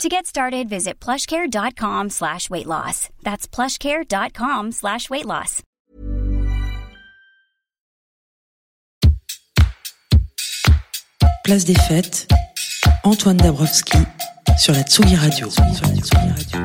To get started, visit plushcare.com slash weight loss. That's plushcare.com slash weight loss. Place des fêtes, Antoine Dabrowski sur la Tsugi Radio. Sur la Tsugi Radio.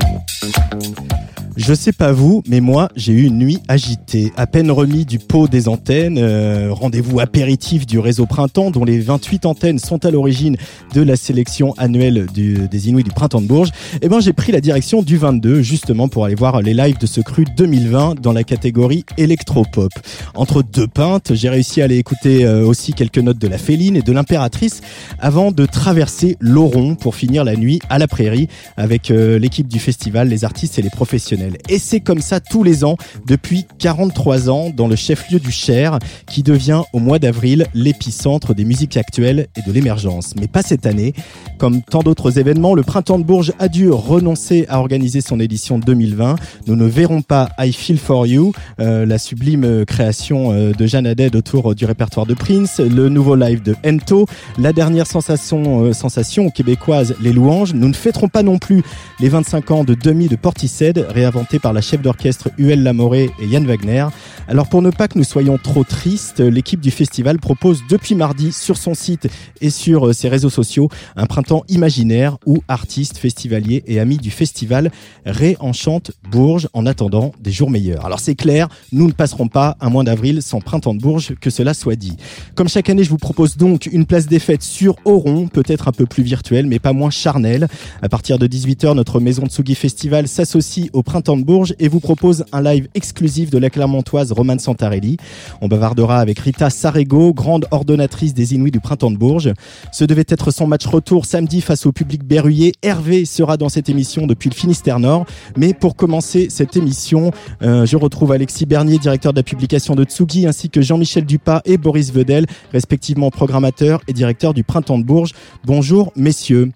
Je sais pas vous, mais moi, j'ai eu une nuit agitée. À peine remis du pot des antennes, euh, rendez-vous apéritif du réseau Printemps, dont les 28 antennes sont à l'origine de la sélection annuelle des Inuits du Printemps de Bourges. Eh ben, j'ai pris la direction du 22, justement, pour aller voir les lives de ce cru 2020 dans la catégorie électropop. Entre deux pintes, j'ai réussi à aller écouter euh, aussi quelques notes de la Féline et de l'Impératrice avant de traverser l'Oron pour finir la nuit à la Prairie avec euh, l'équipe du festival, les artistes et les professionnels. Et c'est comme ça tous les ans, depuis 43 ans, dans le chef-lieu du Cher, qui devient au mois d'avril l'épicentre des musiques actuelles et de l'émergence. Mais pas cette année. Comme tant d'autres événements, le Printemps de Bourges a dû renoncer à organiser son édition 2020. Nous ne verrons pas I Feel For You, euh, la sublime création euh, de Jeanne Haddad autour du répertoire de Prince, le nouveau live de Ento, la dernière sensation, euh, sensation québécoise, les louanges. Nous ne fêterons pas non plus les 25 ans de Demi de Portishead, par la chef d'orchestre Huel Lamoré et Yann Wagner. Alors pour ne pas que nous soyons trop tristes, l'équipe du festival propose depuis mardi sur son site et sur ses réseaux sociaux un printemps imaginaire où artistes, festivaliers et amis du festival réenchantent Bourges en attendant des jours meilleurs. Alors c'est clair, nous ne passerons pas un mois d'avril sans printemps de Bourges, que cela soit dit. Comme chaque année, je vous propose donc une place des fêtes sur Oron, peut-être un peu plus virtuelle, mais pas moins charnelle. À partir de 18h, notre maison de Tsugi Festival s'associe au Printemps de Bourges et vous propose un live exclusif de la Clermontoise Romane Santarelli. On bavardera avec Rita Sarego, grande ordonnatrice des Inuits du Printemps de Bourges. Ce devait être son match retour samedi face au public berruyer. Hervé sera dans cette émission depuis le Finistère Nord. Mais pour commencer cette émission, euh, je retrouve Alexis Bernier, directeur de la publication de Tsugi, ainsi que Jean-Michel Dupas et Boris Vedel, respectivement programmateur et directeur du Printemps de Bourges. Bonjour messieurs.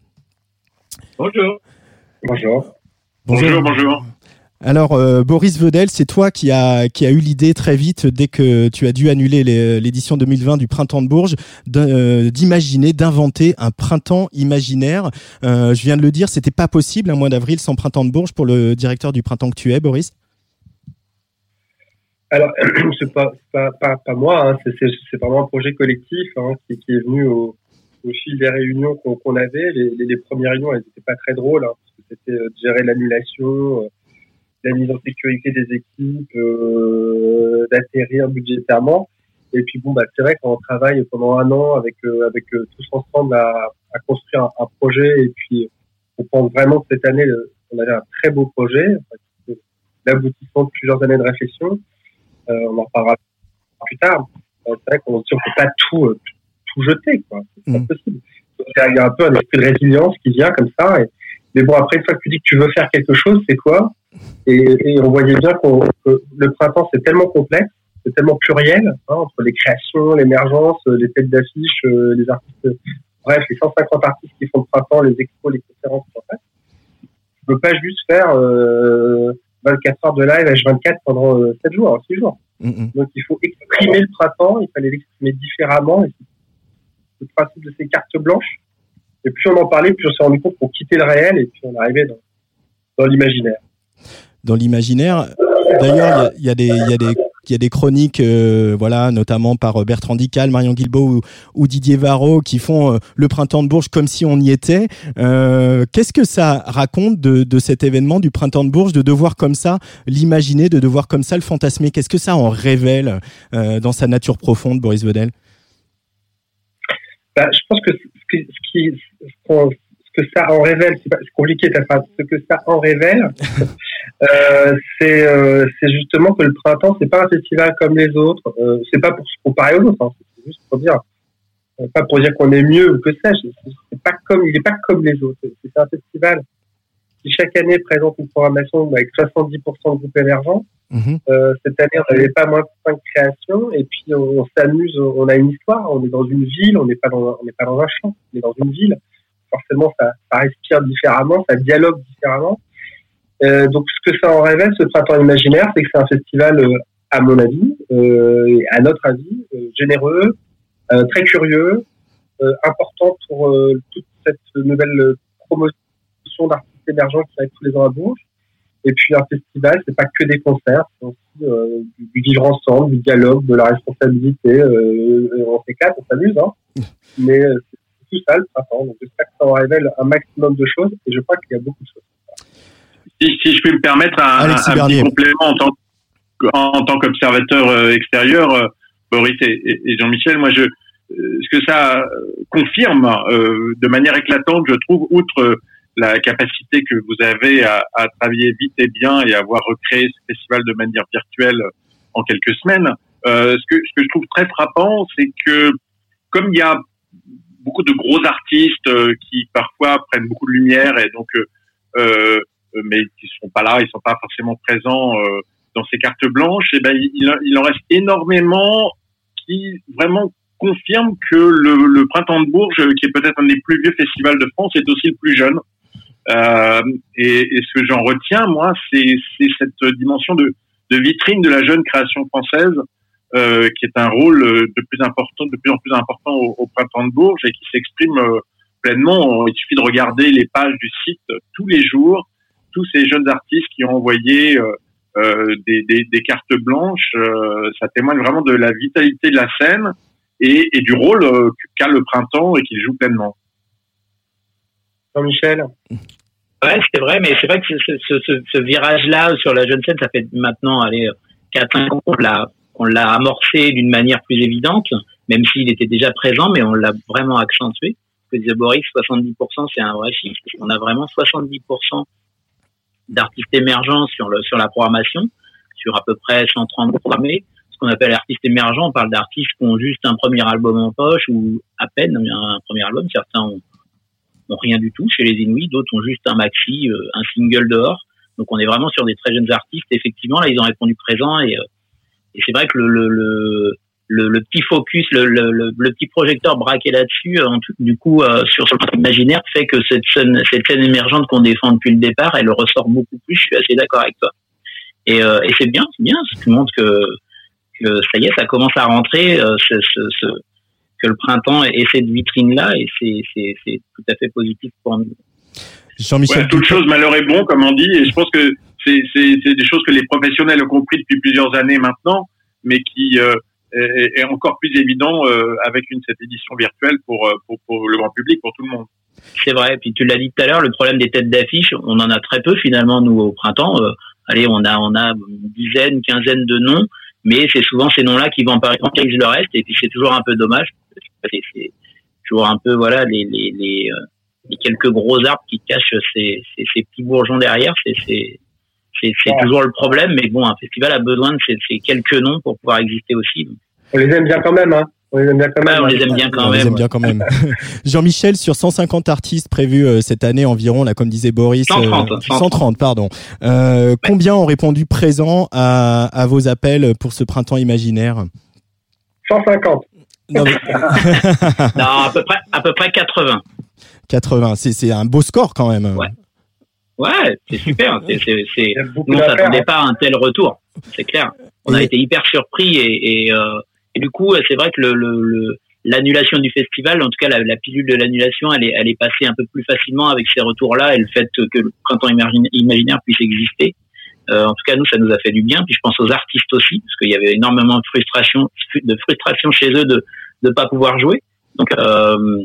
Bonjour. Bonjour. Bonjour, bonjour. Alors euh, Boris Vedel, c'est toi qui a qui a eu l'idée très vite dès que tu as dû annuler l'édition 2020 du Printemps de Bourges euh, d'imaginer, d'inventer un printemps imaginaire. Euh, je viens de le dire, c'était pas possible un mois d'avril sans Printemps de Bourges pour le directeur du Printemps que tu es, Boris. Alors c'est pas, pas, pas moi, hein, c'est vraiment un projet collectif hein, qui, est venu au, fil des réunions qu'on avait. Les, premières réunions, elles n'étaient pas très drôles hein, parce que c'était gérer l'annulation la mise en sécurité des équipes, euh, d'atterrir budgétairement. Et puis bon, bah, c'est vrai qu'on travaille pendant un an avec euh, avec euh, tous ensemble à, à construire un, projet. Et puis on pense vraiment que cette année, on avait un très beau projet, l'aboutissement de plusieurs années de réflexion. Euh, on en reparlera plus tard. c'est vrai qu'on ne peut pas tout tout jeter, quoi. C'est pas mmh. possible. il y a un peu un esprit de résilience qui vient comme ça. Et, mais bon, après, une fois que tu dis que tu veux faire quelque chose, c'est quoi? Et, on voyait bien que le printemps, c'est tellement complexe, c'est tellement pluriel, hein, entre les créations, l'émergence, les têtes d'affiche, euh, les artistes, bref, les 150 artistes qui font le printemps, les expos, les conférences, en fait. Tu peux pas juste faire euh, 24 heures de live H24 pendant 7 euh, jours, 6 jours. Mm-hmm. Donc il faut exprimer le printemps, il fallait l'exprimer différemment. Et le principe de ces cartes blanches. Et plus on en parlait, plus on s'est rendu compte qu'on quittait le réel et puis on arrivait dans, dans l'imaginaire dans l'imaginaire. D'ailleurs, il y, y, a des, y a des il y a des chroniques, euh, voilà, notamment par Bertrand Dical, Marion Guilbault ou, Didier Varro, qui font euh, le printemps de Bourges comme si on y était. Euh, Qu'est-ce que ça raconte de, de, cet événement du printemps de Bourges, de devoir comme ça l'imaginer, de devoir comme ça le fantasmer? Qu'est-ce que ça en révèle euh, dans sa nature profonde, Boris Vedel? Bah, Je pense que ce qui, ce qui ce que ça en révèle, c'est compliqué ta phrase, ce que ça en révèle, euh, c'est euh, justement que le printemps, c'est pas un festival comme les autres. Euh, c'est pas pour se comparer aux autres, hein, c'est juste pour dire, euh, pas pour dire qu'on est mieux ou que sais-je. C'est pas comme, il est pas comme les autres. C'est un festival qui chaque année présente une programmation avec 70% de groupes émergents. Mhm. Euh, cette année, on n'avait pas moins de 5 créations et puis on, s'amuse, on a une histoire, on est dans une ville, on n'est pas dans, on n'est pas dans un champ, on est dans une ville. Forcément, ça, ça respire différemment, ça dialogue différemment. Euh, donc, ce que ça en révèle, ce printemps imaginaire, c'est que c'est un festival, euh, à mon avis, euh, et à notre avis, généreux, très curieux, important pour toute cette nouvelle promotion d'artistes émergents qui arrive tous les ans à Bourges. Et puis un festival, c'est pas que des concerts, c'est aussi euh, du, vivre ensemble, du dialogue, de la responsabilité. Euh, on s'éclate, on s'amuse, hein. Mais euh, c'est tout ça le printemps. Donc j'espère que ça en révèle un maximum de choses et je crois qu'il y a beaucoup de choses. Si, si je peux me permettre un, un, petit complément en tant, en tant qu'observateur euh, extérieur, euh, Boris et, et Jean-Michel, moi je ce que ça confirme de manière éclatante, je trouve, outre la capacité que vous avez à, à, travailler vite et bien et à avoir recréé ce festival de manière virtuelle en quelques semaines. Euh, ce, que, ce que je trouve très frappant, c'est que comme il y a beaucoup de gros artistes euh, qui parfois prennent beaucoup de lumière et donc euh, euh mais qui sont pas là, ils sont pas forcément présents dans ces cartes blanches, et eh ben il, en reste énormément qui vraiment confirment que le, le, Printemps de Bourges, qui est peut-être un des plus vieux festivals de France, est aussi le plus jeune. Euh, et, et, ce que j'en retiens, moi, c'est cette dimension de, de, vitrine de la jeune création française, euh, qui est un rôle de plus important, de plus en plus important au, au printemps de Bourges et qui s'exprime euh, pleinement. Il suffit de regarder les pages du site tous les jours, tous ces jeunes artistes qui ont envoyé euh, euh des, des, des, cartes blanches. Euh, ça témoigne vraiment de la vitalité de la scène et, et du rôle qu'a le printemps et qu'il joue pleinement. Jean-Michel Ouais, c'est vrai, mais c'est vrai que ce, ce, ce, ce virage-là sur la jeune scène, ça fait maintenant, allez, 4-5 ans qu'on l'a, qu'on l'a amorcé d'une manière plus évidente, même s'il était déjà présent, mais on l'a vraiment accentué. Que disait Boris, 70%, c'est un vrai chiffre. On a vraiment 70% d'artistes émergents sur le, sur la programmation, sur à peu près 130 programmés. Ce qu'on appelle artistes émergents, on parle d'artistes qui ont juste un premier album en poche ou à peine un premier album. Certains ont rien du tout chez les Inuits, d'autres ont juste un maxi, euh, un single dehors. Donc on est vraiment sur des très jeunes artistes. Effectivement, là, ils ont répondu présent et, euh, et c'est vrai que le, le, le, le, petit focus, le, le, petit projecteur braqué là-dessus, euh, du coup, sur ce imaginaire, fait que cette scène, cette scène émergente qu'on défend depuis le départ, elle ressort beaucoup plus. Je suis assez d'accord avec toi. Et, et c'est bien, c'est bien. Ça montre que, que ça y est, ça commence à rentrer. ce, ce, que le printemps ait cette vitrine-là et c'est tout à fait positif pour nous. Jean-Michel. Ouais, toute chose, malheur est bon, comme on dit, et je pense que c'est des choses que les professionnels ont compris depuis plusieurs années maintenant, mais qui euh, est, est, encore plus évident euh, avec une cette édition virtuelle pour, euh, pour, pour, le grand public, pour tout le monde. C'est vrai. Puis tu l'as dit tout à l'heure, le problème des têtes d'affiche, on en a très peu finalement nous au printemps. Euh, allez, on a on a une dizaine, quinzaine de noms, mais c'est souvent ces noms-là qui vont vampirisent le reste, et puis c'est toujours un peu dommage c'est toujours un peu voilà les, les, les, euh, les, quelques gros arbres qui cachent ces, ces, ces petits bourgeons derrière. C'est c'est toujours le problème, mais bon, un festival a besoin de ces, ces quelques noms pour pouvoir exister aussi. On les aime bien quand même, hein. On les aime bien quand même. on les aime bien quand même. Jean-Michel, sur 150 artistes prévus euh, cette année environ, là, comme disait Boris, 130, 130 pardon. Euh, Combien ont répondu présent à, à vos appels pour ce printemps imaginaire? 150. Non, à peu près, à peu près 80. 80, c'est un beau score quand même. Ouais, ouais c'est super. C'est, c'est, nous, on s'attendait pas à un tel retour, c'est clair. On a été hyper surpris et, et, euh, et, du coup, c'est vrai que le, le, l'annulation du festival, en tout cas la, la pilule de l'annulation, elle est, elle est passée un peu plus facilement avec ces retours-là et le fait que le printemps imaginaire puisse exister. Euh, en tout cas, nous, ça nous a fait du bien. Puis je pense aux artistes aussi, parce qu'il y avait énormément de frustration, de frustration chez eux de ne pas pouvoir jouer. Donc, euh,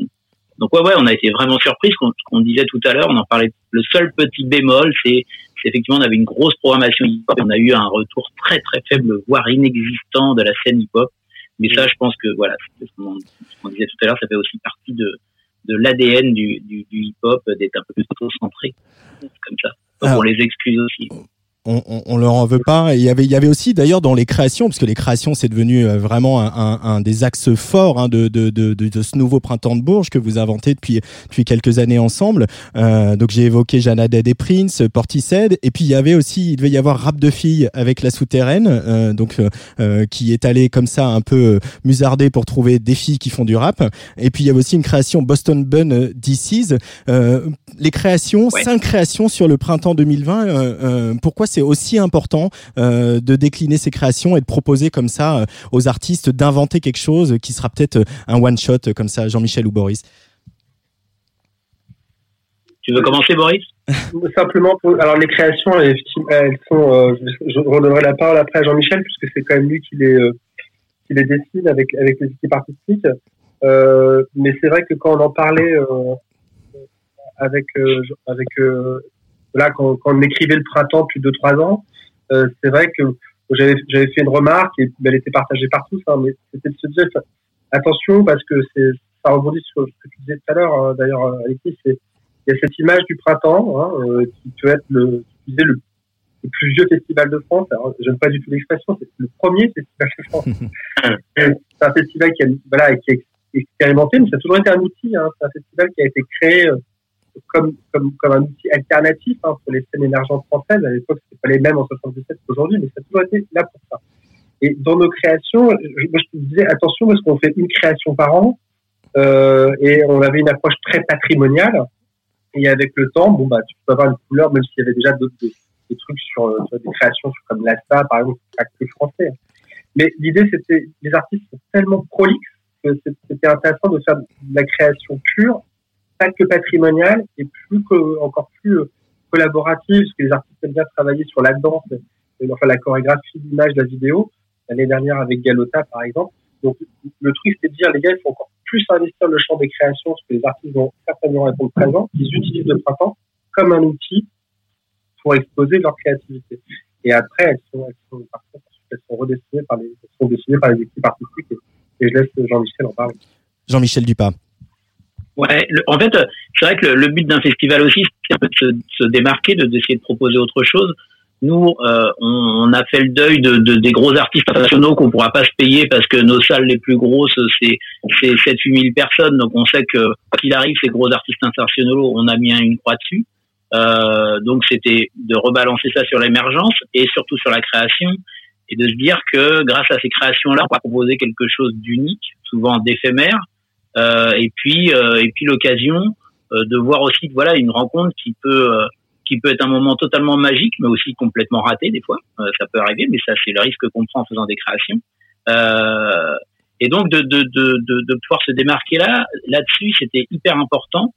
donc ouais, ouais, on a été vraiment surpris. Ce qu'on disait tout à l'heure, on en parlait. Le seul petit bémol, c'est effectivement on avait une grosse programmation hip-hop. On a eu un retour très très faible, voire inexistant de la scène hip-hop. Mais ça, je pense que voilà, ce qu'on disait tout à l'heure, ça fait aussi partie de de l'ADN du, du, du hip-hop d'être un peu plus concentré comme ça. Donc on les excuse aussi. On, on, leur en veut pas. il y avait, il y avait aussi d'ailleurs dans les créations, parce que les créations c'est devenu euh, vraiment un, un, des axes forts hein, de, de, de, de, ce nouveau printemps de Bourges que vous inventez depuis depuis quelques années ensemble. Euh, donc j'ai évoqué Jeanne Dead et Prince, Portishead, et puis il y avait aussi, il devait y avoir Rap de filles avec la souterraine, euh, donc euh, qui est allé comme ça un peu musardé pour trouver des filles qui font du rap. Et puis il y avait aussi une création Boston Bun DC's. les créations, cinq créations sur le printemps 2020. pourquoi c'est aussi important de décliner ces créations et de proposer comme ça aux artistes d'inventer quelque chose qui sera peut-être un one shot comme ça, Jean-Michel ou Boris. Tu veux commencer, Boris? Simplement, alors les créations, elles, sont. Euh, je redonnerai la parole après à Jean-Michel puisque c'est quand même lui qui les euh, qui les dessine avec avec les équipes artistiques. Euh, mais c'est vrai que quand on en parlait avec avec là quand, quand, on écrivait le printemps depuis deux trois ans, c'est vrai que j'avais j'avais fait une remarque et elle était partagée par tous, hein, mais c'était de se dire attention parce que c'est ça rebondit sur ce que tu disais tout à l'heure hein, d'ailleurs Alexis, c'est il y a cette image du printemps hein, euh, qui peut être le, le, le, plus vieux festival de France. Alors, j'aime pas du tout l'expression, c'est le premier festival de France. c'est un festival qui, a, voilà, qui est expérimenté, mais ça a toujours été un outil. Hein. C'est un festival qui a été créé euh, comme, comme, comme un outil alternatif hein, pour les scènes émergentes françaises. À l'époque, c'était pas les mêmes en 77 qu'aujourd'hui, mais ça a toujours été là pour ça. Et dans nos créations, je, moi, te disais attention parce qu'on fait une création par an euh, et on avait une approche très patrimoniale. Et avec le temps, bon, bah, tu peux avoir une couleur, même s'il y avait déjà d'autres des, trucs sur, des créations comme l'ASTA, par exemple, que français. Mais l'idée, c'était, les artistes sont tellement prolixes que c'était intéressant de faire de la création pure, pas que patrimoniale, et plus que, encore plus euh, collaborative, parce que les artistes aiment bien travailler sur la danse, enfin, la chorégraphie, l'image, la vidéo. L'année dernière avec Galota, par exemple. Donc, le truc, c'est de dire, les gars, il faut encore plus investir le champ des créations, ce que les artistes vont certainement répondre présent, ils utilisent le printemps comme un outil pour exposer leur créativité. Et après, elles sont, elles sont, elles sont redessinées par les, elles sont dessinées par les équipes artistiques. Et, je laisse Jean-Michel en parler. Jean-Michel Dupas. Ouais, en fait, c'est vrai que le, but d'un festival aussi, c'est un de se, se démarquer, de d'essayer de proposer autre chose nous, euh, on, a fait le deuil de, de des gros artistes internationaux qu'on pourra pas se payer parce que nos salles les plus grosses, c'est c'est 7 8 000 personnes. Donc on sait que qu'il arrive, ces gros artistes internationaux, on a mis une croix dessus. Euh, donc c'était de rebalancer ça sur l'émergence et surtout sur la création et de se dire que grâce à ces créations-là, on va proposer quelque chose d'unique, souvent d'éphémère, euh, et puis euh, et puis l'occasion euh, de voir aussi voilà une rencontre qui peut qui peut être un moment totalement magique, mais aussi complètement raté des fois. Euh, ça peut arriver, mais ça c'est le risque qu'on prend en faisant des créations. Euh, et donc de, de, de, de, pouvoir se démarquer là, là-dessus, c'était hyper important.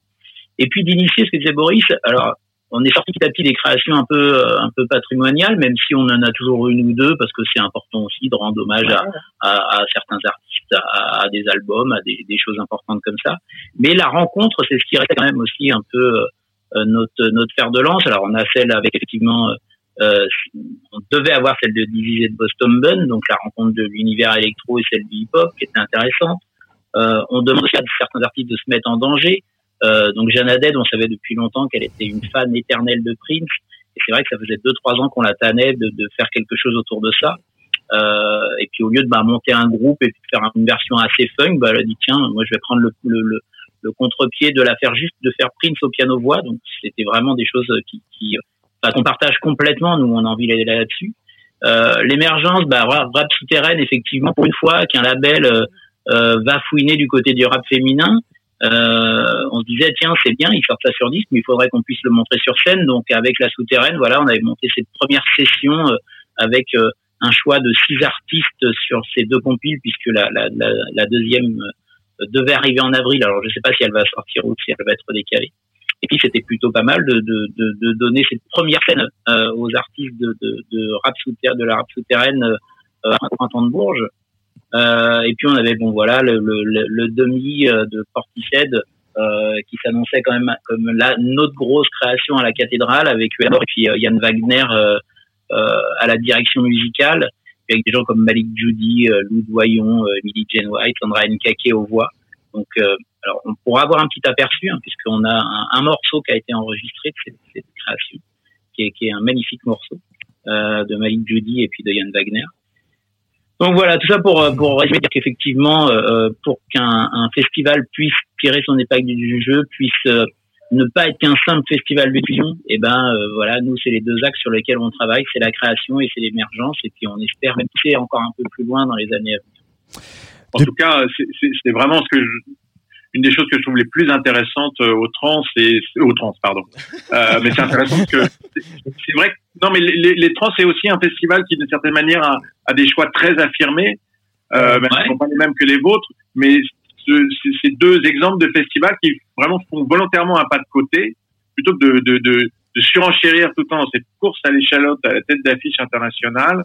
Et puis d'initier ce que disait Boris. Alors, on est sorti petit à petit des créations un peu euh, un peu patrimoniales, même si on en a toujours une ou deux, parce que c'est important aussi de rendre hommage à, à, à certains artistes, à, à, des albums, à des, des, choses importantes comme ça. Mais la rencontre, c'est ce qui reste quand même aussi un peu euh, notre notre fer de lance. Alors on a celle avec effectivement euh, euh, on devait avoir celle de diviser de Boston Bun, donc la rencontre de l'univers électro et celle du hip-hop, qui était intéressante. Euh, on demande aussi à certains artistes de se mettre en danger. Euh, donc Jeanne Haddad, on savait depuis longtemps qu'elle était une fan éternelle de Prince. Et c'est vrai que ça faisait deux trois ans qu'on la tannait de, de, faire quelque chose autour de ça. Euh, et puis au lieu de bah, monter un groupe et puis faire une version assez funk, bah, elle a dit tiens, moi je vais prendre le, le, le contre-pied de la faire juste, de faire Prince au piano-voix. Donc c'était vraiment des choses qui, qui bah, qu'on partage complètement. Nous, on a envie d'aller là-dessus. Euh, L'émergence, bah, rap souterraine, effectivement, pour une fois qu'un label euh, euh, va fouiner du côté du rap féminin, euh, on se disait tiens c'est bien, ils sortent ça sur disque, mais il faudrait qu'on puisse le montrer sur scène. Donc avec la souterraine, voilà, on avait monté cette première session euh, avec un choix de six artistes sur ces deux compiles, puisque la, la, deuxième devait arriver en avril. Alors je ne sais pas si elle va sortir ou si elle va être décalée. Et puis c'était plutôt pas mal de, de, de, donner cette première scène euh, aux artistes de, de, de rap souterrain, de la rap souterraine euh, à printemps de Bourges. Euh, et puis on avait bon voilà le, le, le demi euh, de Portishead euh, qui s'annonçait quand même comme la notre grosse création à la cathédrale avec et puis Yann Wagner à la direction musicale avec des gens comme Malik Judy, euh, Lou Doyon, euh, Millie Jane White, Sandra Nkake aux voix. Donc, euh, alors on pourra avoir un petit aperçu hein, puisqu'on a un, morceau qui a été enregistré de cette, création, qui est, qui est, un magnifique morceau. de Malik Judy et puis de Yann Wagner. Donc voilà, tout ça pour pour résumer qu'effectivement, pour qu'un festival puisse tirer son épingle du jeu, puisse ne pas être qu'un simple festival de fusion, et eh ben voilà, nous c'est les deux axes sur lesquels on travaille, c'est la création et c'est l'émergence, et puis on espère pousser encore un peu plus loin dans les années à venir. En tout cas, c'est vraiment ce que je, une des choses que je trouve les plus intéressantes euh, au trans, c'est au trans, pardon. Euh, mais c'est intéressant parce que c'est vrai que non, mais les, les trans c'est aussi un festival qui, d'une certaine manière, a, a, des choix très affirmés, euh, ne sont pas les mêmes que les vôtres, mais c'est deux exemples de festivals qui vraiment font volontairement un pas de côté, plutôt que de, de, de, de surenchérir tout le temps dans cette course à l'échalote à la tête d'affiche internationale.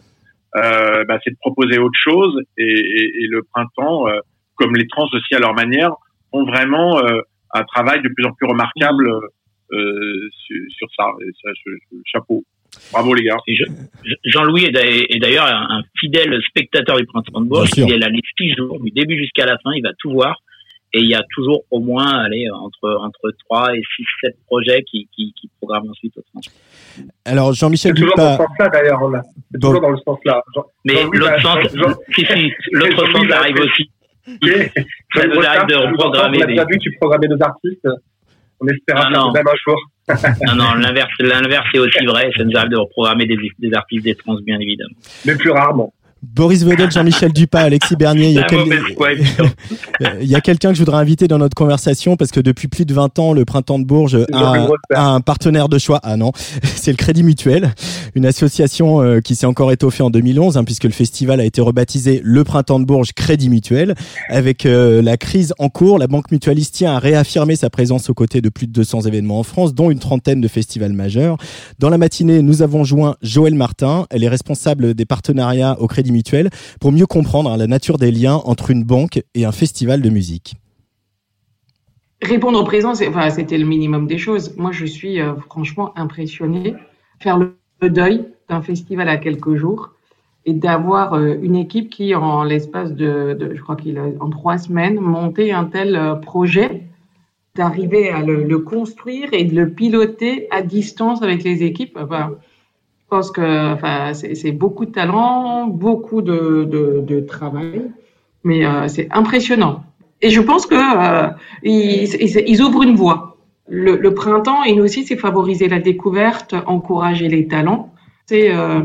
Euh, bah, c'est de proposer autre chose et, et, et le printemps, euh, comme les trans aussi à leur manière, ont vraiment euh, un travail de plus en plus remarquable euh, sur, ça. chapeau. Bravo les gars. Jean-Louis est d'ailleurs un fidèle spectateur du Printemps de Bourges. Il est là les six jours, du début jusqu'à la fin, il va tout voir. Et il y a toujours au moins allez, entre, entre 3 et 6, 7 projets qui, qui, qui programment ensuite au Alors Jean-Michel toujours dans ce sens-là d'ailleurs. C'est toujours dans le sens-là. Mais l'autre sens, si, si, l'autre sens arrive aussi. Ça nous arrive de reprogrammer. On a déjà vu que tu programmais nos artistes. On espère ah, un même un jour. non, non, l'inverse, l'inverse est aussi vrai. Ça nous arrive de reprogrammer des, des artistes des trans, bien évidemment. Mais plus rarement. Boris Vedel, Jean-Michel Dupas, Alexis Bernier. Il y a, quelqu'un que je voudrais inviter dans notre conversation parce que depuis plus de 20 ans, le Printemps de Bourges a, un partenaire de choix. Ah non, c'est le Crédit Mutuel, une association euh, qui s'est encore étoffée en 2011 hein, puisque le festival a été rebaptisé le Printemps de Bourges Crédit Mutuel. Avec euh, la crise en cours, la Banque Mutualiste tient à réaffirmer sa présence aux côtés de plus de 200 événements en France, dont une trentaine de festivals majeurs. Dans la matinée, nous avons joint Joël Martin. Elle est responsable des partenariats au Crédit Mutuel pour mieux comprendre la nature des liens entre une banque et un festival de musique Répondre au présent, c'était le minimum des choses. Moi, je suis euh, franchement impressionnée. Faire le, deuil d'un festival à quelques jours et d'avoir euh, une équipe qui, en l'espace de, je crois qu'il en trois semaines, monté un tel euh, projet, d'arriver à le, construire et de le piloter à distance avec les équipes. Je pense que c'est beaucoup de talent, beaucoup de, travail, mais euh, c'est impressionnant. Et je pense que euh, ils, ouvrent une voie. Le, le printemps, nous aussi, c'est favoriser la découverte, encourager les talents. C'est euh,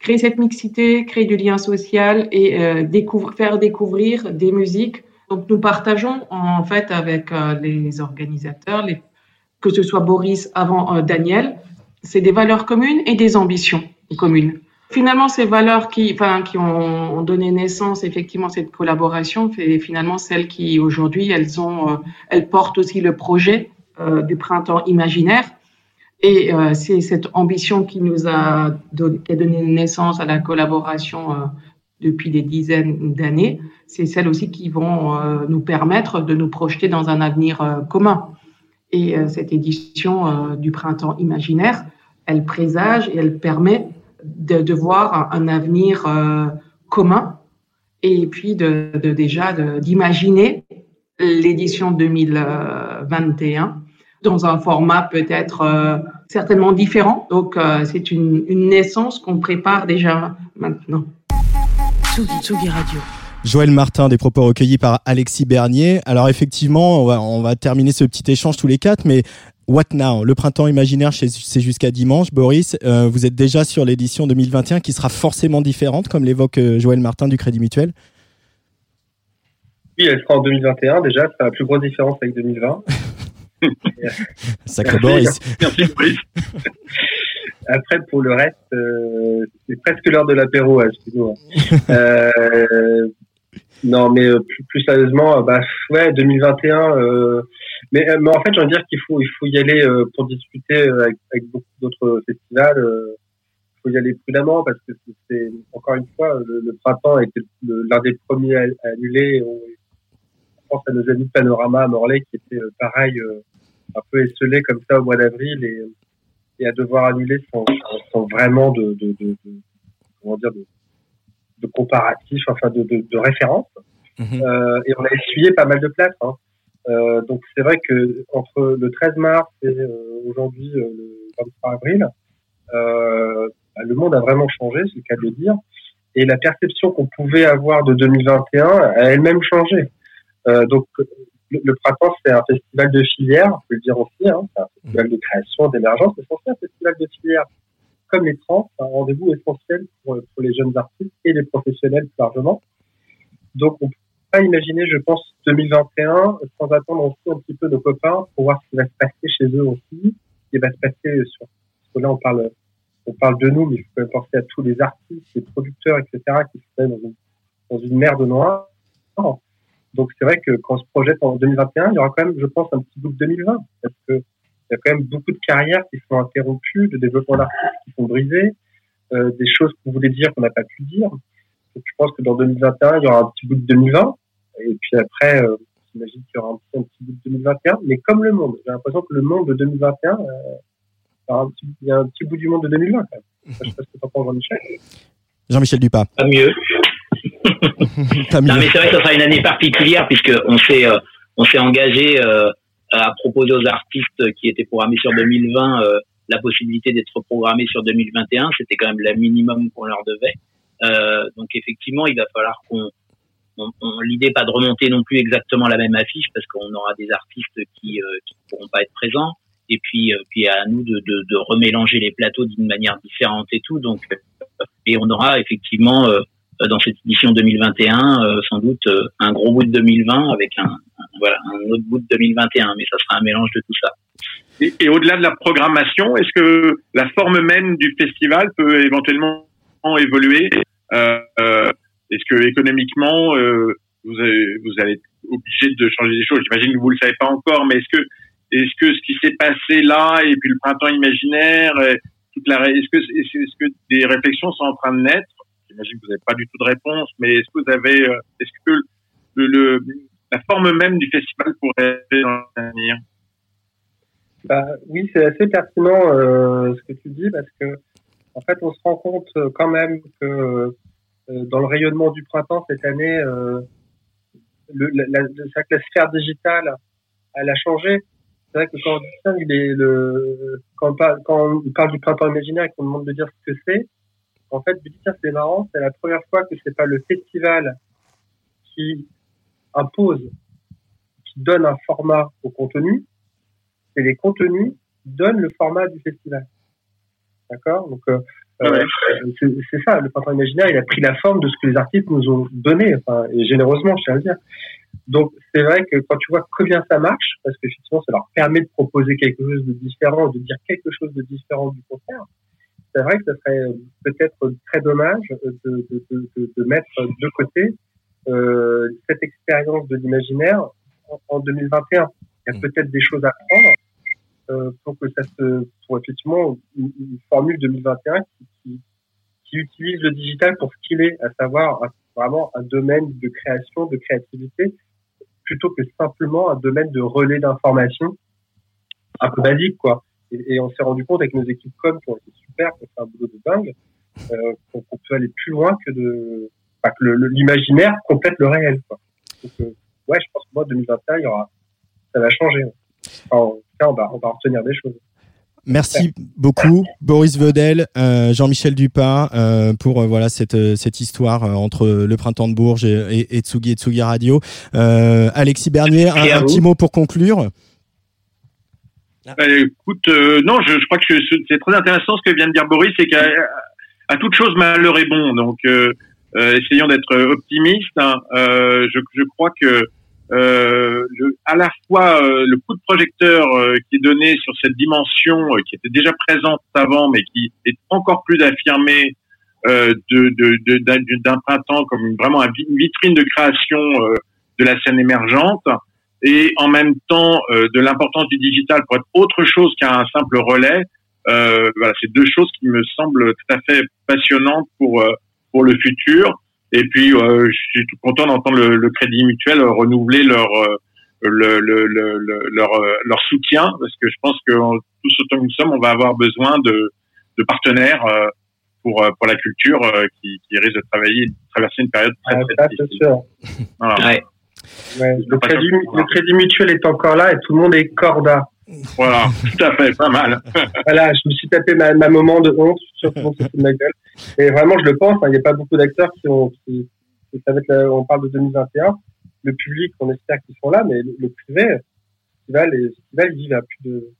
créer cette mixité, créer du lien social et faire découvrir des musiques. Donc, nous partageons en fait avec les organisateurs, que ce soit Boris avant Daniel, c'est des valeurs communes et des ambitions communes. Finalement, ces valeurs qui, enfin, qui ont, donné naissance effectivement à cette collaboration, c'est finalement celles qui aujourd'hui elles ont, euh, elles portent aussi le projet euh, du printemps imaginaire. Et euh, c'est cette ambition qui nous a, donné, qui a donné naissance à la collaboration depuis des dizaines d'années. C'est celles aussi qui vont nous permettre de nous projeter dans un avenir commun. Et cette édition du printemps imaginaire, elle présage et elle permet de, voir un, avenir euh, commun et puis de, déjà d'imaginer l'édition 2021 dans un format peut-être euh, certainement différent. Donc euh, c'est une, naissance qu'on prépare déjà maintenant. Radio. Joël Martin, des propos recueillis par Alexis Bernier. Alors effectivement, on va, on va terminer ce petit échange tous les quatre, mais What Now? Le printemps imaginaire, c'est jusqu'à dimanche. Boris, euh, vous êtes déjà sur l'édition 2021 qui sera forcément différente, comme l'évoque euh, Joël Martin du Crédit Mutuel Oui, elle sera en 2021 déjà. C'est la plus grosse différence avec 2020. Sacré Boris. Merci Boris. Après, pour le reste, euh, c'est presque l'heure de l'apéro, excusez-moi. non, mais plus, sérieusement, bah, ouais, 2021 mais, euh, mais en fait, j'ai envie de dire qu'il faut, il faut y aller euh, pour discuter euh, avec, avec beaucoup d'autres festivals. Il faut y aller prudemment parce que c'est encore une fois le, le printemps était l'un des premiers à, annuler. On, pense à nos amis Panorama à Morlaix qui étaient pareil, un peu esselés comme ça au mois d'avril et, et à devoir annuler sans, sans vraiment de, de, de, de, comment dire de, de comparatif, enfin de, de, de référence. Mm-hmm. euh, et on a essuyé pas mal de places. Hein. Euh, donc c'est vrai que entre le 13 mars et euh, aujourd'hui euh, le 23 avril, bah, le monde a vraiment changé, c'est le cas de le dire, et la perception qu'on pouvait avoir de 2021 a elle-même changé. Donc le, printemps, c'est un festival de filière, on peut le dire aussi, hein, c'est un festival de création, d'émergence, mais c'est un festival de filière. Comme les trans, un rendez-vous essentiel pour, pour, les jeunes artistes et les professionnels plus largement. Donc on peut pas imaginer, je pense, 2021 sans attendre aussi un petit peu nos copains pour voir ce qui va se passer chez eux aussi, ce qui va se passer sur. Parce que là, on parle, on parle de nous, mais il faut quand même penser à tous les artistes, les producteurs, etc., qui sont dans une, dans une mer de noir. Donc c'est vrai que quand on se projette en 2021, il y aura quand même, je pense, un petit bout de 2020, parce que il y a quand même beaucoup de carrières qui sont interrompues, de développement d'artistes qui sont brisés, euh, des choses qu'on voulait dire qu'on n'a pas pu dire. Donc je pense que dans 2021, il y aura un petit bout de 2020, et puis après, euh, j'imagine qu'il y aura un petit, un petit, bout de 2021. Mais comme le monde, j'ai l'impression que le monde de 2021, euh, il y a un petit bout du monde de 2020 quand même. Je sais pas ce que tu en penses, Jean-Michel. Jean-Michel Dupas. Pas mieux. non, mais c'est vrai que ce sera une année particulière puisque on s'est euh, on s'est engagé euh, à proposer aux artistes qui étaient programmés sur 2020 euh, la possibilité d'être programmés sur 2021. C'était quand même le minimum qu'on leur devait. Euh, donc effectivement, il va falloir qu'on on, on, l'idée pas de remonter non plus exactement la même affiche parce qu'on aura des artistes qui euh, qui pourront pas être présents et puis puis à nous de, de, de remélanger les plateaux d'une manière différente et tout donc et on aura effectivement euh, dans cette édition 2021, euh, sans doute euh, un gros bout de 2020 avec un, voilà, un autre bout de 2021, mais ça sera un mélange de tout ça. Et, au-delà de la programmation, est-ce que la forme même du festival peut éventuellement évoluer euh, Est-ce que économiquement, euh, vous, avez, allez être obligé de changer des choses? J'imagine que vous le savez pas encore, mais est-ce que est-ce que ce qui s'est passé là et puis le printemps imaginaire, est-ce est-ce que des réflexions sont en train de naître j'imagine que vous n'avez pas du tout de réponse, mais est-ce que vous avez, euh, est-ce que le, la forme même du festival pourrait être dans l'avenir? Bah, Oui, c'est assez pertinent euh, ce que tu dis parce que en fait, on se rend compte euh, quand même que dans le rayonnement du printemps cette année, le, la, la, sphère digitale, elle a changé. C'est vrai que quand on, dit est le, quand, on parle, quand on parle du printemps imaginaire et qu'on demande de dire ce que c'est, en fait, c'est marrant, c'est la première fois que c'est pas le festival qui impose, qui donne un format au contenu, c'est les contenus qui donnent le format du festival. D'accord? Donc, euh, euh c'est ça, le printemps imaginaire, il a pris la forme de ce que les artistes nous ont donné, enfin, et généreusement, je tiens à le dire. Donc, c'est vrai que quand tu vois combien ça marche, parce qu'effectivement, ça leur permet de proposer quelque chose de différent, de dire quelque chose de différent du concert, c'est vrai que ce serait peut-être très dommage de, de, de, de, mettre de côté euh, cette expérience de l'imaginaire en, 2021. Il y a mm. peut-être des choses à prendre euh, pour que ça se, pour effectivement une, formule 2021 qui, qui, qui, utilise le digital pour ce qu'il est, à savoir vraiment un domaine de création, de créativité, plutôt que simplement un domaine de relais d'information un peu basique, quoi. Et, on s'est rendu compte avec nos équipes com qui ont été super, qui ont fait un boulot de dingue, euh, qu'on peut aller plus loin que de, enfin, que l'imaginaire complète le réel. Quoi. Donc, euh, ouais, je pense que moi, 2021, il y aura, ça va changer. Enfin, en tout cas, on va, on va retenir des choses. Merci beaucoup Boris Vedel, euh, Jean-Michel Dupin euh, pour euh, voilà cette cette histoire euh, entre le printemps de Bourges et, et, Tsugi et Tsugi Radio. Alexis Bernier, un, un petit mot pour conclure. Bah, écoute, euh, non, je, je, crois que c'est très intéressant ce que vient de dire Boris, c'est qu'à à toute chose malheur est bon. Donc, euh, euh essayons d'être optimistes. Hein. Euh, je, je, crois que le, à la fois le coup de projecteur qui est donné sur cette dimension qui était déjà présente avant, mais qui est encore plus affirmée d'un de, de, d'un printemps comme une, vraiment une vitrine de création de la scène émergente et en même temps euh, de l'importance du digital pour être autre chose qu'un simple relais. Euh, voilà, c'est deux choses qui me semblent tout à fait passionnantes pour euh, pour le futur. Et puis, euh, je suis tout content d'entendre le, le, Crédit Mutuel renouveler leur le, le, le, leur leur soutien parce que je pense que tous autant que nous sommes, on va avoir besoin de de partenaires pour pour la culture qui, qui risque de travailler traverser une période très très difficile. Voilà. Ouais. Ouais, le, crédit, le, crédit, mutuel est encore là et tout le monde est corda. Voilà, tout à fait, pas mal. voilà, je me suis tapé ma, moment de honte sur mon de ma gueule. Et vraiment, je le pense, hein, il n'y a pas beaucoup d'acteurs qui ont, qui, ça va être, on parle de 2021. Le public, on espère qu'ils sont là, mais le, privé, le festival, les festivals, vivent à plus de,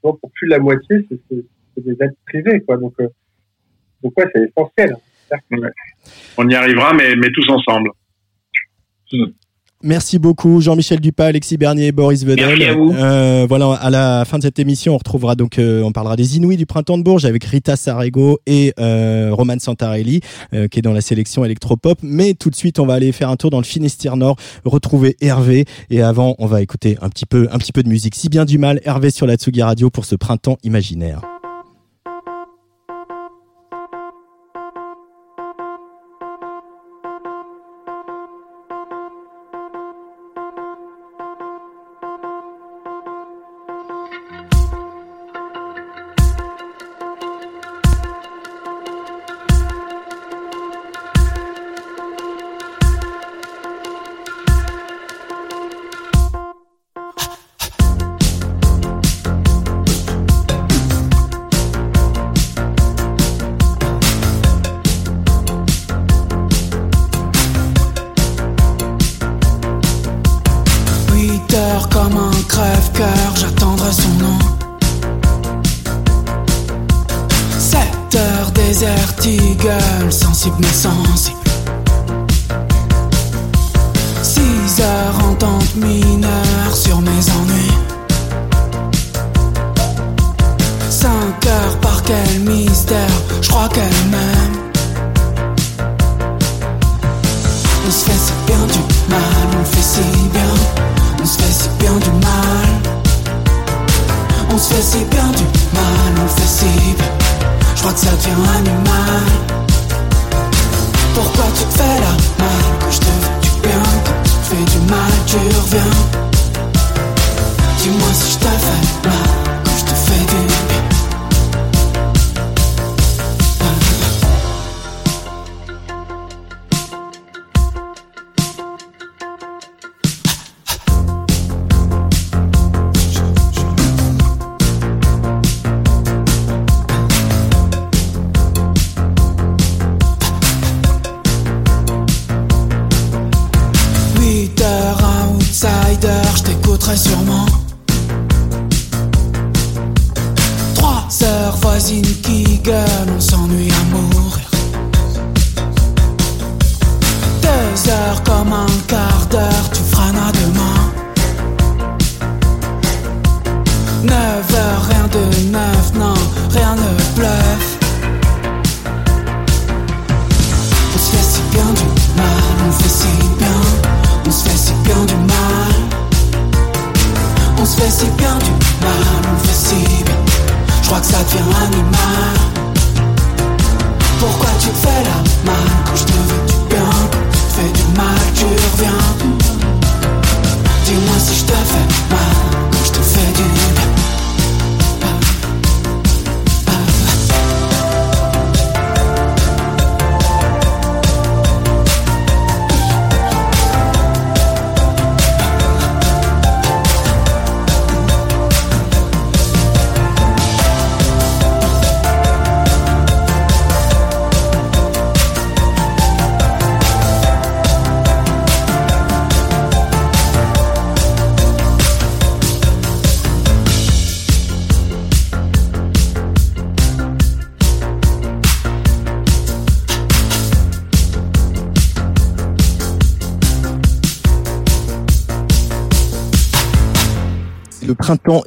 pour plus de la moitié, c'est des aides privées, quoi. Donc, euh, donc ouais, c'est essentiel. On y arrivera, mais, mais tous ensemble. Merci beaucoup Jean-Michel Dupas, Alexis Bernier, Boris Vedel. Euh, voilà, à la fin de cette émission, on retrouvera donc, euh, on parlera des Inouïs du printemps de Bourges avec Rita Sarego et euh, Roman Santarelli, euh, qui est dans la sélection électropop. Mais tout de suite, on va aller faire un tour dans le Finistère Nord, retrouver Hervé. Et avant, on va écouter un petit peu, un petit peu de musique. Si bien du mal, Hervé sur la Tsugi Radio pour ce printemps imaginaire.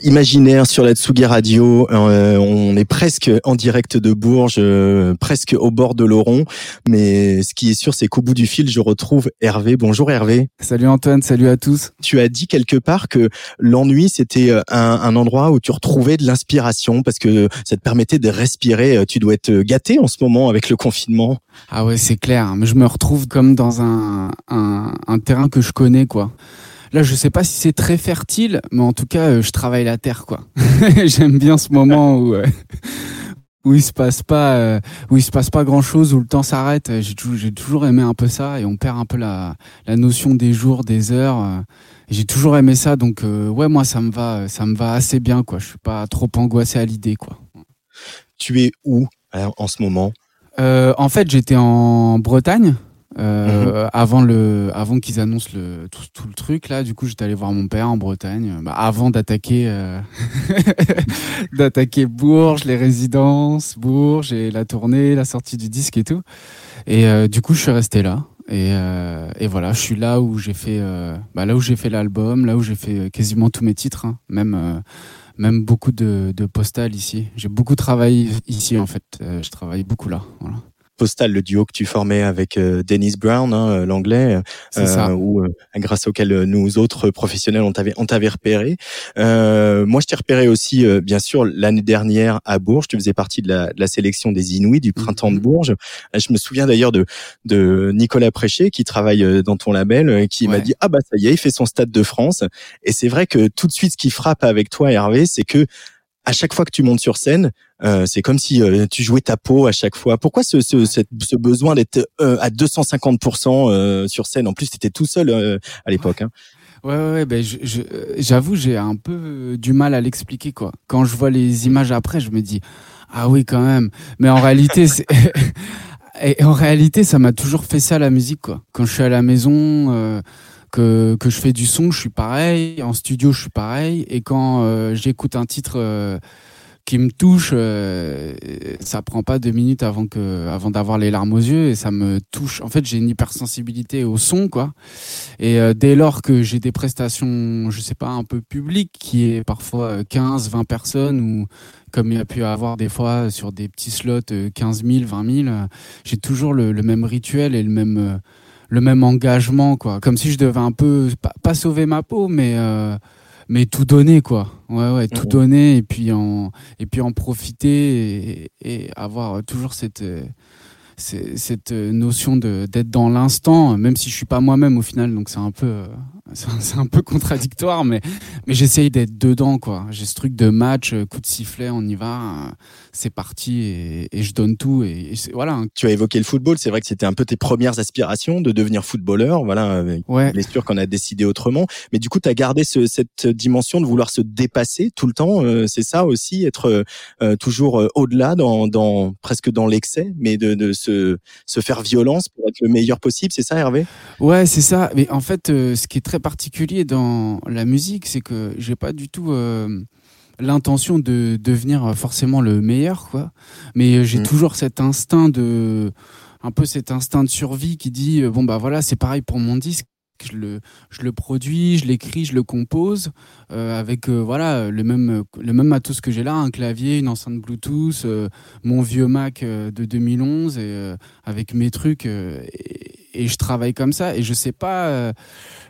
Imaginaire sur la Tsugi Radio. Euh, on est presque en direct de Bourges, euh, presque au bord de l'Oron. Mais ce qui est sûr, c'est qu'au bout du fil, je retrouve Hervé. Bonjour Hervé. Salut Antoine, salut à tous. Tu as dit quelque part que l'ennui, c'était euh, un, un, endroit où tu retrouvais de l'inspiration parce que ça te permettait de respirer. Tu dois être gâté en ce moment avec le confinement. Ah ouais, c'est clair. Mais je me retrouve comme dans un, un, un terrain que je connais, quoi. Là, je sais pas si c'est très fertile, mais en tout cas, euh, je travaille la terre, quoi. J'aime bien ce moment où, euh, où il se passe pas où il se passe pas grand chose où le temps s'arrête. J'ai toujours aimé un peu ça et on perd un peu la la notion des jours des heures j'ai toujours aimé ça donc ouais moi ça me va ça me va assez bien quoi. Je suis pas trop angoissé à l'idée quoi. Tu es où en ce moment? En fait j'étais en Bretagne euh, avant le, avant qu'ils annoncent le tout, le truc là, du coup, j'étais allé voir mon père en Bretagne, bah, avant d'attaquer, euh, d'attaquer Bourges, les résidences, Bourges et la tournée, la sortie du disque et tout. Et euh, du coup, je suis resté là. Et, et voilà, je suis là où j'ai fait, bah, là où j'ai fait l'album, là où j'ai fait quasiment tous mes titres, hein. même même beaucoup de, de postales ici. J'ai beaucoup travaillé ici en fait. je travaille beaucoup là. Voilà. Postal, le duo que tu formais avec euh, Dennis Brown, hein, euh, l'anglais, euh, euh, grâce auquel nous autres professionnels on t'avait on t'avait repéré. moi, je t'ai repéré aussi, bien sûr, l'année dernière à Bourges. Tu faisais partie de la, de la sélection des Inuits du printemps de mhm. Bourges. Je me souviens d'ailleurs de de Nicolas Préchet qui travaille dans ton label, qui m'a dit ah bah ça y est, il fait son stade de France. Et c'est vrai que tout de suite, ce qui frappe avec toi, Hervé, c'est que à chaque fois que tu montes sur scène, euh, c'est comme si euh, tu jouais ta peau à chaque fois. Pourquoi ce, ce, ce besoin d'être euh, à 250% sur scène? En plus, tu étais tout seul à l'époque. Hein. Ouais, ouais, ben j'avoue, j'ai un peu du mal à l'expliquer quoi. Quand je vois les images après, je me dis ah oui quand même. Mais en réalité, et en réalité, ça m'a toujours fait ça la musique quoi. Quand je suis à la maison que, que je fais du son, je suis pareil. En studio, je suis pareil. Et quand euh, j'écoute un titre euh, qui me touche, euh, ça prend pas deux minutes avant que, avant d'avoir les larmes aux yeux et ça me touche. En fait, j'ai une hypersensibilité au son, quoi. Et dès lors que j'ai des prestations, je sais pas, un peu publiques, qui est parfois 15, 20 personnes ou comme il y a pu avoir des fois sur des petits slots 15 000, 20 000, j'ai toujours le, le, même rituel et le même le même engagement, quoi. Comme si je devais un peu, pas, sauver ma peau, mais, euh, mais tout donner, quoi. Ouais, ouais, tout donner et puis en, et puis en profiter et, et avoir toujours cette, cette notion de d'être dans l'instant, même si je suis pas moi-même au final, donc c'est un peu c'est un peu contradictoire, mais mais j'essaye d'être dedans quoi. J'ai ce truc de match, coup de sifflet, on y va, c'est parti et, et, je donne tout et, voilà. Tu as évoqué le football, c'est vrai que c'était un peu tes premières aspirations de devenir footballeur, voilà. Ouais. sûr qu'on a décidé autrement, mais du coup tu as gardé ce, cette dimension de vouloir se dépasser tout le temps. Euh, c'est ça aussi, être euh, toujours euh, au-delà, dans, dans presque dans l'excès, mais de, de se, faire violence pour être le meilleur possible. C'est ça, Hervé? Ouais, c'est ça. Mais en fait, euh, ce qui est très particulier dans la musique, c'est que j'ai pas du tout euh, l'intention de devenir forcément le meilleur, quoi. Mais euh, j'ai mm. toujours cet instinct de, un peu cet instinct de survie qui dit bon bah voilà, c'est pareil pour mon disque je le, produis, je l'écris, je le compose euh, avec euh, voilà le même le même matos que j'ai là, un clavier, une enceinte Bluetooth, euh, mon vieux Mac de 2011 et avec mes trucs et, je travaille comme ça. Et je sais pas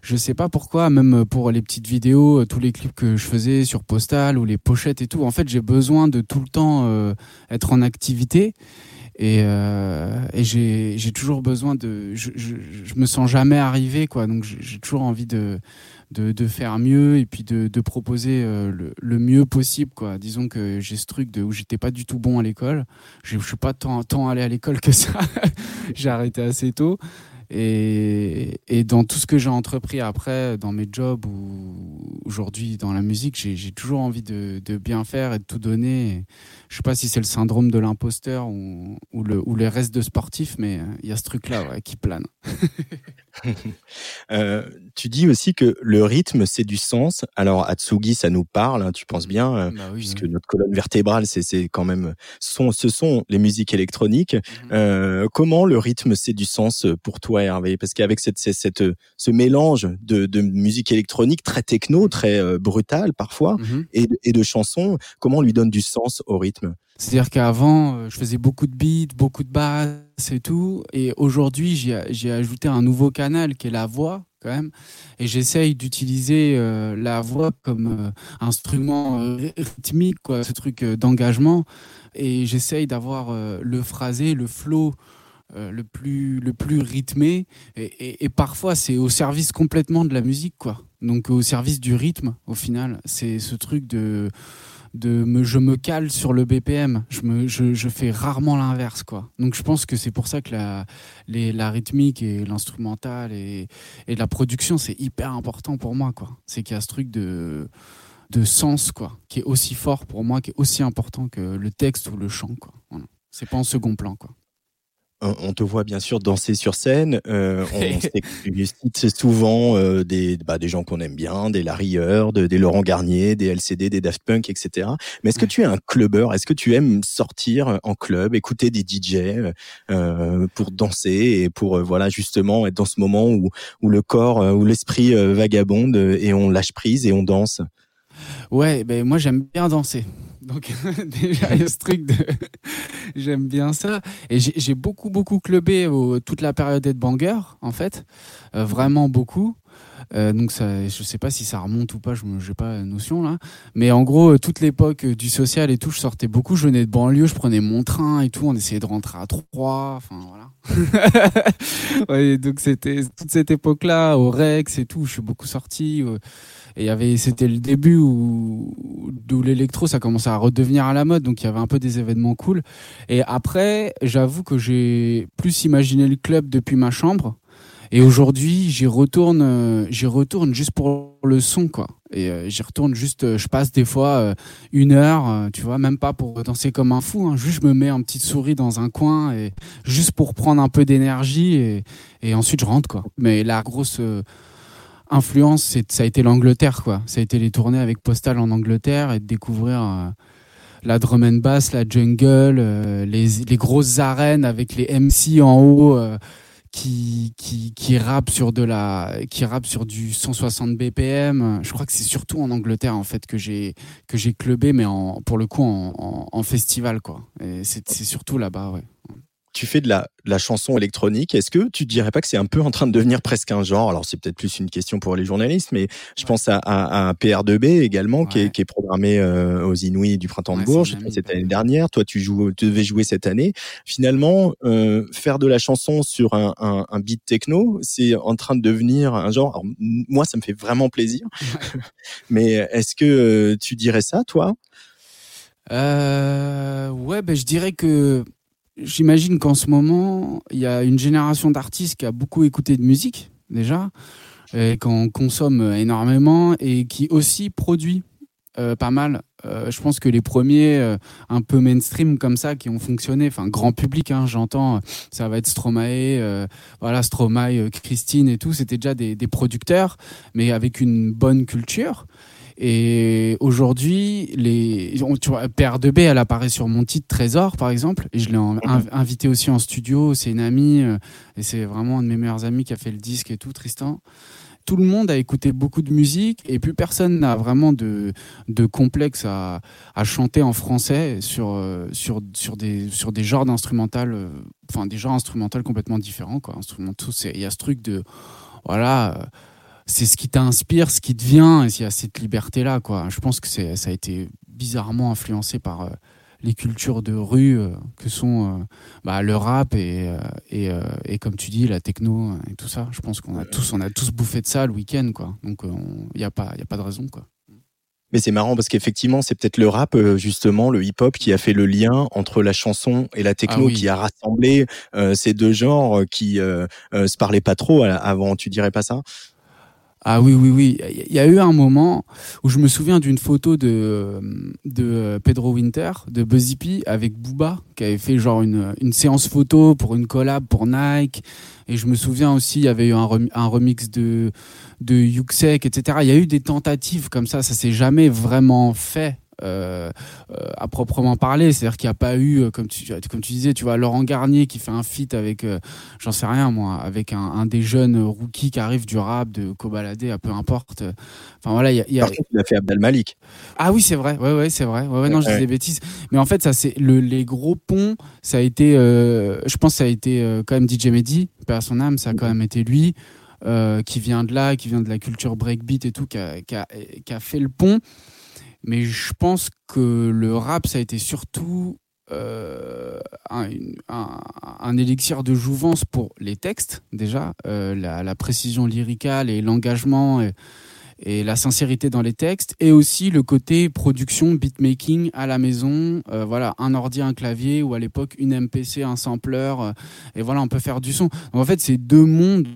je sais pas pourquoi même pour les petites vidéos, tous les clips que je faisais sur Postal ou les pochettes et tout, en fait, j'ai besoin de tout le temps être en activité et, euh, et j'ai, toujours besoin de je, je, je, me sens jamais arrivé quoi. Donc j'ai toujours envie de, de, de faire mieux et puis de, de proposer euh, le, le, mieux possible quoi. Disons que j'ai ce truc de où j'étais pas du tout bon à l'école. Je, je suis pas tant tant allé à l'école que ça. J'ai arrêté assez tôt. Et, et dans tout ce que j'ai entrepris après, dans mes jobs ou aujourd'hui dans la musique, j'ai toujours envie de, de, bien faire et de tout donner. Je sais pas si c'est le syndrome de l'imposteur ou, ou, le, ou les restes de sportifs, mais il y a ce truc-là ouais, qui plane. euh, tu dis aussi que le rythme, c'est du sens. Alors, Atsugi, ça nous parle, hein, tu penses bien, euh, bah puisque notre colonne vertébrale, c'est quand même, son, ce sont les musiques électroniques. Mmh euh, comment le rythme, c'est du sens pour toi, Hervé? Parce qu'avec cette, cette, ce mélange de, de, musique électronique très techno, très euh, brutal parfois, mmh et, et de chansons, comment on lui donne du sens au rythme? C'est-à-dire qu'avant, euh, je faisais beaucoup de beats, beaucoup de basses et tout. Et aujourd'hui, j'ai ajouté un nouveau canal qui est la voix, quand même. Et j'essaye d'utiliser euh, la voix comme euh, instrument rythmique, quoi, ce truc d'engagement. Et j'essaye d'avoir le phrasé, le flow. le plus le plus rythmé et, et, et parfois c'est au service complètement de la musique quoi donc au service du rythme au final c'est ce truc de de me, je me cale sur le BPM. Je me, je, je fais rarement l'inverse, quoi. Donc je pense que c'est pour ça que la, les, la rythmique et l'instrumental et, et la production, c'est hyper important pour moi, quoi. C'est qu'il y a ce truc de, de sens, quoi, qui est aussi fort pour moi, qui est aussi important que le texte ou le chant, quoi. Voilà. C'est pas en second plan, quoi on te voit bien sûr danser sur scène. Euh, on cite souvent euh, des, bah, des gens qu'on aime bien, des Larry Heard, des Laurent Garnier, des LCD, des Daft Punk, etc. Mais est-ce que tu es un clubbeur? Est-ce que tu aimes sortir en club, écouter des DJ euh, pour danser et pour euh, voilà justement être dans ce moment où, où le corps, où l'esprit vagabonde et on lâche prise et on danse? Ouais, ben moi j'aime bien danser. Donc déjà il y a ce truc de j'aime bien ça et j'ai beaucoup beaucoup clubé toute la période de banger en fait, euh, vraiment beaucoup. Euh, donc ça, je sais pas si ça remonte ou pas, je n'ai pas notion là. Mais en gros, euh, toute l'époque du social et tout, je sortais beaucoup. Je venais de banlieue, je prenais mon train et tout. On essayait de rentrer à trois. Enfin voilà. donc c'était toute cette époque-là au Rex et tout. Je suis beaucoup sorti. Et y avait, c'était le début où, où l'électro, ça commençait à redevenir à la mode. Donc il y avait un peu des événements cool. Et après, j'avoue que j'ai plus imaginé le club depuis ma chambre. Et aujourd'hui, j'y retourne, euh, j'y retourne juste pour le son, quoi. Et euh, j'y retourne juste, euh, je passe des fois une heure, tu vois, même pas pour danser comme un fou, hein, juste je me mets en petite souris dans un coin et juste pour prendre un peu d'énergie et, et ensuite je rentre, quoi. Mais la grosse influence, ça a été l'Angleterre, quoi. Ça a été les tournées avec Postal en Angleterre et de découvrir euh, la drum and bass, la jungle, euh, les, grosses arènes avec les MC en haut euh, qui, qui, qui rappent sur de la, qui rappent sur du 160 BPM. Je crois que c'est surtout en Angleterre, en fait, que j'ai, que j'ai clubé, mais pour le coup, en, festival, quoi. C'est surtout là-bas, ouais tu fais de la, la chanson électronique. Est-ce que tu dirais pas que c'est un peu en train de devenir presque un genre? Alors c'est peut-être plus une question pour les journalistes, mais je pense à, à, PR2B également qui, est, qui, est, programmé euh, aux Inouïs du printemps de Bourges. C'était l'année dernière. Toi, tu, joues, tu devais jouer cette année. Finalement, euh, faire de la chanson sur un, un, un beat techno, c'est en train de devenir un genre. Alors, moi, ça me fait vraiment plaisir. mais est-ce que euh, tu dirais ça, toi? Euh, ouais, ben je dirais que j'imagine qu'en ce moment, il y a une génération d'artistes qui a beaucoup écouté de musique déjà, et qu'on consomme énormément et qui aussi produit euh, pas mal. Euh, je pense que les premiers euh, un peu mainstream comme ça qui ont fonctionné, enfin grand public, hein, j'entends, ça va être Stromae, voilà Stromae, Christine et tout, c'était déjà des, des producteurs, mais avec une bonne culture. Et aujourd'hui, les, tu vois, PR2B, elle apparaît sur mon titre Trésor, par exemple, et je l'ai mhm. invité aussi en studio. C'est une amie, euh, et c'est vraiment un de mes meilleurs amis qui a fait le disque et tout, Tristan. Tout le monde a écouté beaucoup de musique et plus personne n'a vraiment de, de complexe à, à chanter en français sur, euh, sur, sur, des, sur des genres d'instrumental, euh, enfin des genres instrumentaux complètement différents. Quoi. Il y a ce truc de, voilà, c'est ce qui t'inspire, ce qui te vient, et il y a cette liberté-là, quoi. Je pense que ça a été bizarrement influencé par euh, les cultures de rue euh, que sont euh, bah, le rap et, et, et, comme tu dis, la techno et tout ça. Je pense qu'on a tous, on a tous bouffé de ça le week-end, quoi. Donc, il n'y a, pas, y a pas de raison, quoi. Mais c'est marrant parce qu'effectivement, c'est peut-être le rap, justement, le hip-hop, qui a fait le lien entre la chanson et la techno, ah qui a rassemblé ces deux genres qui se parlaient pas trop avant. Tu dirais pas ça? Ah oui, oui, oui. Il y a eu un moment où je me souviens d'une photo de, de Pedro Winter, de Buzzy P, avec Booba, qui avait fait genre une, une séance photo pour une collab pour Nike. Et je me souviens aussi, il y avait eu un, remix de, de Yuxek, etc. Il y a eu des tentatives comme ça, ça s'est jamais vraiment fait euh, euh, à proprement parler. C'est-à-dire qu'il n'y a pas eu, euh, comme tu, comme tu disais, tu vois, Laurent Garnier qui fait un feat avec, j'en sais rien moi, avec un, un, des jeunes rookies qui arrive du rap, de Kobalade, peu importe. Enfin voilà, il y a. Y a... Par contre, il a fait Abdel Malik. Ah oui, c'est vrai. Ouais, ouais, c'est vrai. Ouais, ouais, non, je dis des bêtises. Mais en fait, ça, c'est le, les gros ponts. Ça a été, je pense, ça a été quand même DJ Mehdi, père son âme, ça a quand même été lui. qui vient de là, qui vient de la culture breakbeat et tout, qui a, qui a, qui a fait le pont. Mais je pense que le rap, ça a été surtout euh, un, élixir de jouvence pour les textes, déjà, euh, la, précision lyricale et l'engagement. Et la sincérité dans les textes et aussi le côté production beatmaking à la maison euh, voilà un ordi un clavier ou à l'époque une MPC un sampler euh, et voilà on peut faire du son Donc, en fait c'est deux mondes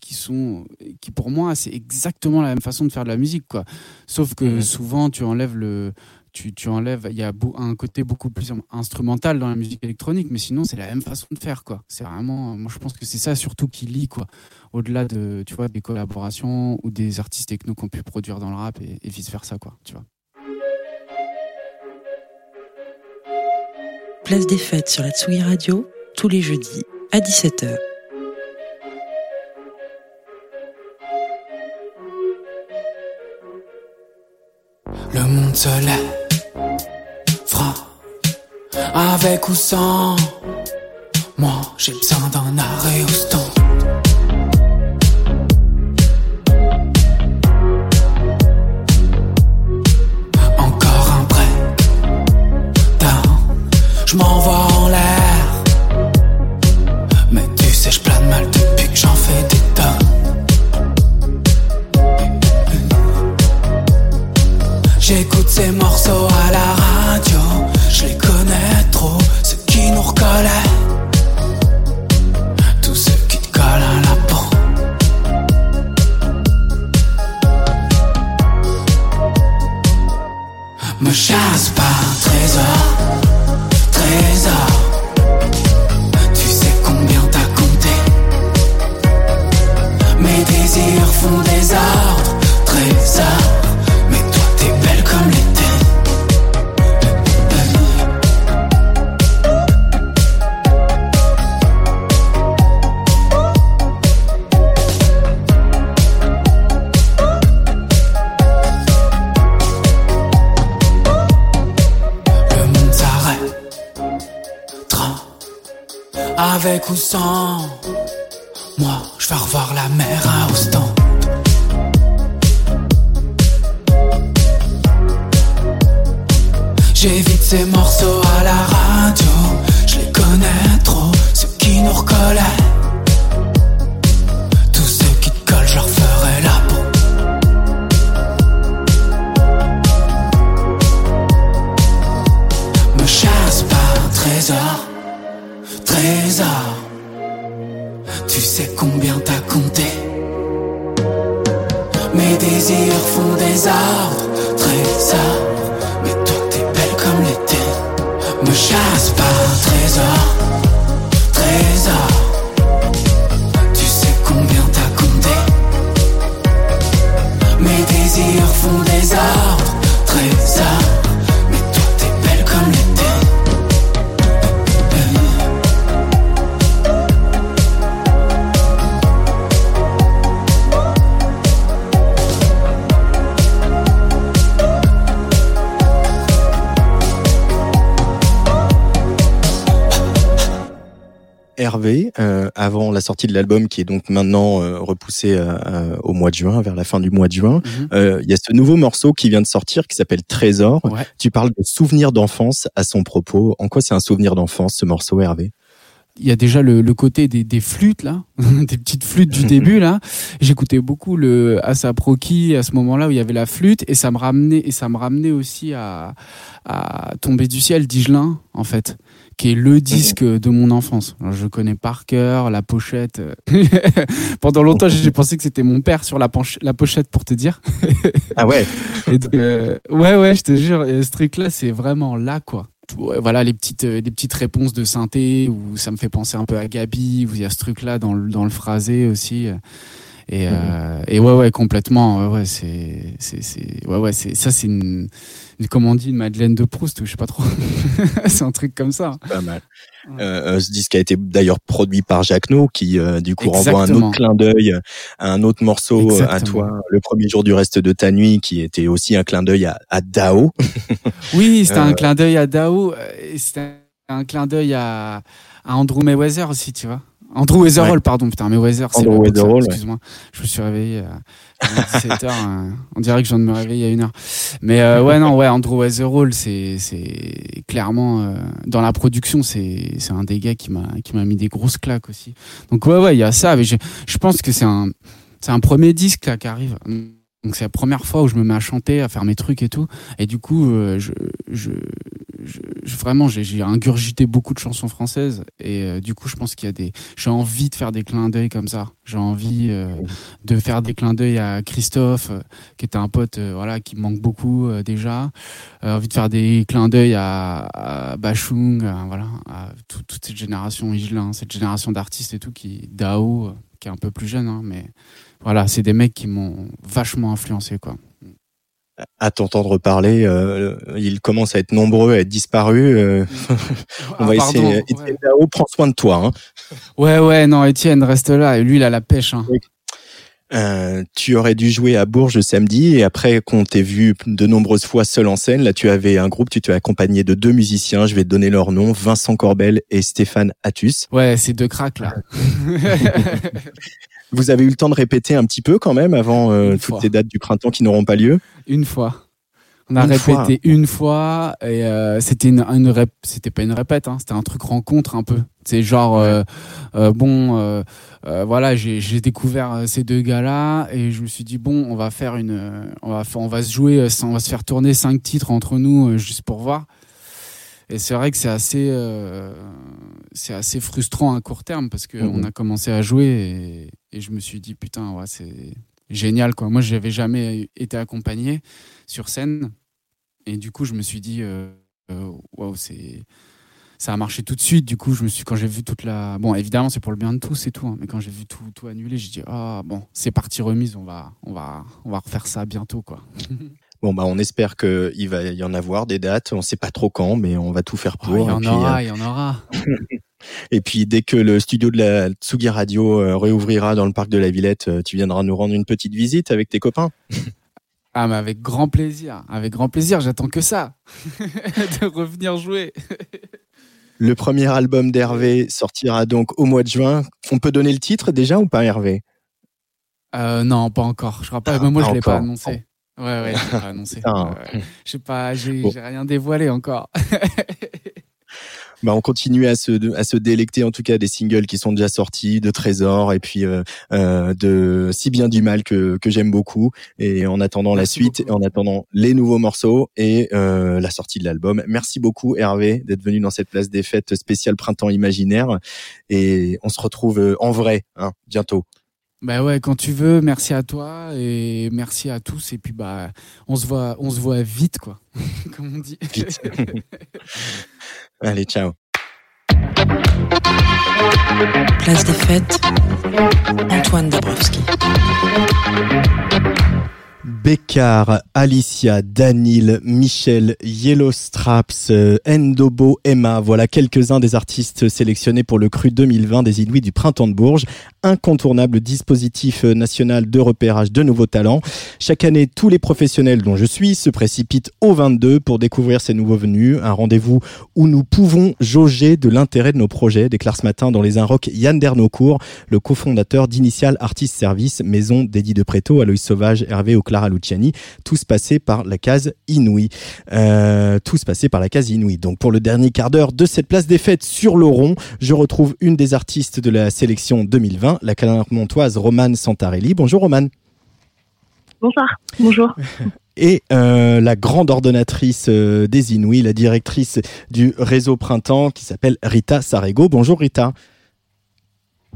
qui sont qui pour moi c'est exactement la même façon de faire de la musique quoi sauf que mmh. souvent tu enlèves le tu, tu, enlèves, il y a un côté beaucoup plus instrumental dans la musique électronique, mais sinon c'est la même façon de faire quoi. C'est vraiment, moi je pense que c'est ça surtout qui lie quoi au-delà de, tu vois, des collaborations ou des artistes techno qu'on pu produire dans le rap et, vice versa, quoi, tu vois. Place des fêtes sur la Tsugi Radio, tous les jeudis à 17h. Le monde se lève, avec ou sans. Moi, j'ai besoin d'un arrêt au stand. je m'envoie en l'air. Mais tu sais, je plane mal depuis que j'en fais des tonnes. J'écoute ces morceaux à la radio, je les connais trop, ceux qui nous recollaient. Avec ou sortie de l'album qui est donc maintenant euh, repoussé euh, au mois de juin, vers la fin du mois de juin, mhm. il y a ce nouveau morceau qui vient de sortir qui s'appelle Trésor. Tu parles de souvenirs d'enfance à son propos. En quoi c'est un souvenir d'enfance ce morceau, Hervé? Il y a déjà le, côté des, des, flûtes là, des petites flûtes du début là. J'écoutais beaucoup le Asap Rocky à ce moment-là où il y avait la flûte et ça me ramenait et ça me ramenait aussi à, à Tomber du ciel d'Igelin en fait qui est le disque de mon enfance. je connais par cœur la pochette. Pendant longtemps, j'ai pensé que c'était mon père sur la, la, pochette pour te dire. ah ouais. Euh, ouais ouais, je te jure, ce truc-là, c'est vraiment là quoi. Voilà les petites euh, les petites réponses de synthé où ça me fait penser un peu à Gabi où il y a ce truc là dans le dans le phrasé aussi et, euh, et ouais ouais complètement ouais, ouais c'est c'est ouais ouais c'est ça c'est une comment on dit, une Madeleine de Proust, ou je sais pas trop. c'est un truc comme ça. Pas mal. Euh, ce disque a été d'ailleurs produit par Jacques No, qui euh, du coup renvoie un autre clin d'œil à un autre morceau à toi, le premier jour du reste de ta nuit, qui était aussi un clin d'œil à, à, Dao. oui, c'était un euh, clin d'œil à Dao, et c'était un clin d'œil à, à Andrew Mayweather aussi, tu vois. Andrew Weatherall, pardon, putain, mais Weather, c'est excuse-moi. Je me suis réveillé à 17h, euh, on dirait que je viens de me réveiller à une heure. Mais euh, ouais, non, ouais, Andrew Weatherall, c'est c'est clairement euh, dans la production, c'est c'est un des gars qui m'a qui m'a mis des grosses claques aussi. Donc ouais, ouais, il y a ça. Mais je, je pense que c'est un c'est un premier disque là qui arrive. Donc c'est la première fois où je me mets à chanter, à faire mes trucs et tout. Et du coup, euh, je, vraiment, j'ai ingurgité beaucoup de chansons françaises. Et euh, du coup, je pense qu'il y a des. J'ai envie de faire des clins d'œil comme ça. J'ai envie euh, de faire des clins d'œil à Christophe, qui était un pote, voilà, qui manque beaucoup déjà. envie de faire des clins d'œil à, à Bachung, voilà, à toute cette génération cette génération d'artistes et tout, qui Dao, qui est un peu plus jeune, hein, mais voilà, c'est des mecs qui m'ont vachement influencé, quoi. À t'entendre parler, euh, ils commencent à être nombreux, à être disparus. Euh, on va ah, essayer. Étienne Dao, prends soin de toi. Hein. Ouais, ouais, non, Étienne reste là. Et lui, il a la pêche. Hein. Euh, tu aurais dû jouer à Bourges samedi et après qu'on t'ait vu de nombreuses fois seul en scène, là tu avais un groupe, tu t'es accompagné de deux musiciens, je vais te donner leur nom, Vincent Corbel et Stéphane Atus. Ouais, c'est deux cracks là. Vous avez eu le temps de répéter un petit peu quand même avant euh, toutes ces dates du printemps qui n'auront pas lieu? Une fois. On a répété une fois et euh, c'était une, une rép... c'était pas une répète, hein, c'était un truc rencontre un peu. C'est genre euh, euh bon, voilà, j'ai découvert ces deux gars-là et je me suis dit bon, on va faire une, on va, on va se jouer, on va se faire tourner cinq titres entre nous juste pour voir. Et c'est vrai que c'est assez, c'est assez frustrant à court terme parce qu'on on mhm. a commencé à jouer et, et, je me suis dit putain, ouais, c'est génial quoi. Moi, j'avais jamais été accompagné sur scène et du coup, je me suis dit euh, euh, waouh, c'est ça a marché tout de suite. Du coup, je me suis quand j'ai vu toute la bon, évidemment, c'est pour le bien de tous et tout, hein, mais quand j'ai vu tout tout annulé, j'ai dit ah bon, c'est parti remise, on va on va on va refaire ça bientôt quoi. Bon bah on espère qu'il va y en avoir des dates. On sait pas trop quand, mais on va tout faire pour. il y en aura, euh, il y en aura. Et puis dès que le studio de la Tsugi Radio euh, réouvrira dans le parc de la Villette, euh, tu viendras nous rendre une petite visite avec tes copains. Ah mais avec grand plaisir, avec grand plaisir, j'attends que ça, de revenir jouer. le premier album d'Hervé sortira donc au mois de juin. On peut donner le titre déjà ou pas Hervé? Euh, Non, pas encore. Je crois pas. Ah, moi, je l'ai pas annoncé. Ouais, ouais, l'ai pas annoncé. Je sais pas, j'ai rien dévoilé encore. bah, on continue à se, à se délecter en tout cas des singles qui sont déjà sortis, de Trésor et puis euh, euh, de Si bien du mal que, que j'aime beaucoup. Et en attendant la suite, et en attendant les nouveaux morceaux et euh, la sortie de l'album. Merci beaucoup Hervé d'être venu dans cette place des fêtes spéciale printemps imaginaire. Et on se retrouve en vrai hein, bientôt. Bah ouais, quand tu veux, merci à toi et merci à tous et puis bah on se voit on se voit vite quoi, comme on dit. Allez, ciao. Place des fêtes, Antoine Dabrowski. Bécard, Alicia, Danil, Michel, Yellow Straps, euh, Endobo, Emma, voilà quelques-uns des artistes sélectionnés pour le cru 2020 des Inuits du Printemps de Bourges. Incontournable dispositif national de repérage de nouveaux talents. Chaque année, tous les professionnels dont je suis se précipitent au 22 pour découvrir ces nouveaux venus. Un rendez-vous où nous pouvons jauger de l'intérêt de nos projets, déclare ce matin dans les Inrocks Yann Dernocourt, le cofondateur d'Initial Artist Service, maison d'Eddie de Préto, Aloïs Sauvage, Hervé au Clara Luciani, tous passés par la case Inouï. Euh, tous passés par la case Inouï. Donc pour le dernier quart d'heure de cette place des fêtes sur le rond, je retrouve une des artistes de la sélection 2020, la clermontoise Romane Santarelli. Bonjour Romane. Bonsoir, bonjour. et euh, la grande ordonnatrice euh, des Inouïs, la directrice du réseau Printemps qui s'appelle Rita Sarego. Bonjour Rita.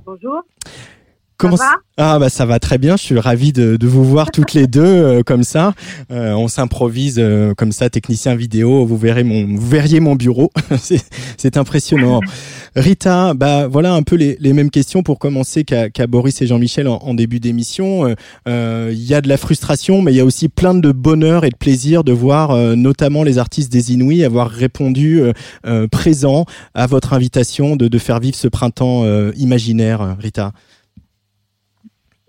Bonjour. Comment ça va Ah bah ça va très bien. Je suis ravi de, de vous voir toutes les deux euh, comme ça. Euh, on s'improvise euh, comme ça, technicien vidéo. Vous verrez mon, vous verriez mon bureau. c'est impressionnant. Rita, bah voilà un peu les, les mêmes questions pour commencer qu'à Boris et Jean-Michel en, en, début d'émission. Il y a de la frustration, mais il y a aussi plein de bonheur et de plaisir de voir notamment les artistes des Inouïs avoir répondu présent à votre invitation de, de faire vivre ce printemps imaginaire, Rita.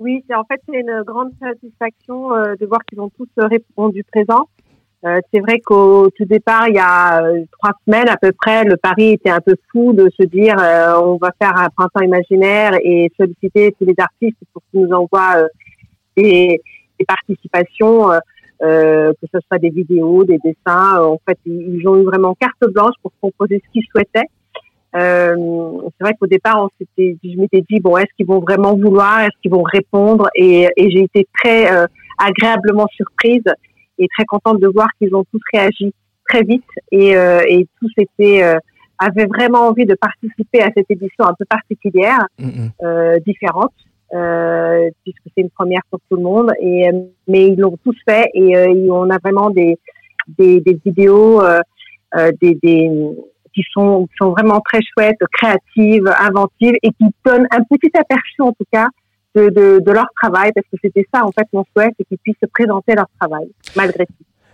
Oui, c'est en fait c'est une grande satisfaction euh, de voir qu'ils ont tous répondu présent. Euh, c'est vrai qu'au tout départ, il y a euh, trois semaines à peu près, le pari était un peu fou de se dire on va faire un printemps imaginaire et solliciter tous les artistes pour qu'ils nous envoient des, des, participations, que ce soit des vidéos, des dessins. En fait, ils ont eu vraiment carte blanche pour proposer ce qu'ils souhaitaient. Euh, c'est vrai qu'au départ, on s'était, je m'étais dit bon, est-ce qu'ils vont vraiment vouloir, est-ce qu'ils vont répondre? Et, et j'ai été très euh, agréablement surprise et très contente de voir qu'ils ont tous réagi très vite et, euh, et tous étaient euh, avaient vraiment envie de participer à cette édition un peu particulière, mm, mm. euh, différente, euh, puisque c'est une première pour tout le monde. Et mais ils l'ont tous fait et on a vraiment des des, des vidéos, des, des qui sont, sont vraiment très chouettes, créatives, inventives et qui donnent un petit aperçu en tout cas de, de, de leur travail parce que c'était ça en fait mon souhait, c'est qu'ils puissent se présenter leur travail malgré tout.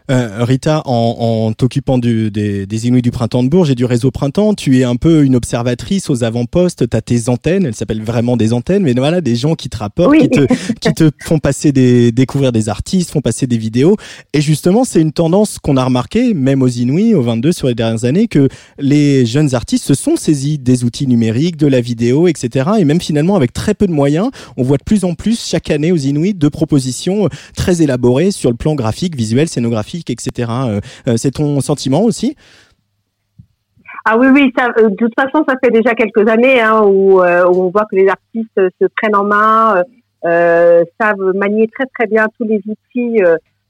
Euh, Rita, en, en t'occupant des, des Inuits du Printemps de Bourges et du réseau Printemps, tu es un peu une observatrice aux avant-postes. Tu as tes antennes, elles s'appellent vraiment des antennes, mais voilà, des gens qui te rapportent, qui, te, qui te font passer des, découvrir des artistes, font passer des vidéos. Et justement, c'est une tendance qu'on a remarqué, même aux Inuits, au 22 sur les dernières années, que les jeunes artistes se sont saisis des outils numériques, de la vidéo, etc. Et même finalement, avec très peu de moyens, on voit de plus en plus chaque année aux Inuits de propositions très élaborées sur le plan graphique, visuel, scénographique etc. Euh, euh, c'est ton sentiment aussi? Ah oui, oui, euh, de toute façon, ça fait déjà quelques années hein, où, on voit que les artistes se prennent en main, savent manier très très bien tous les outils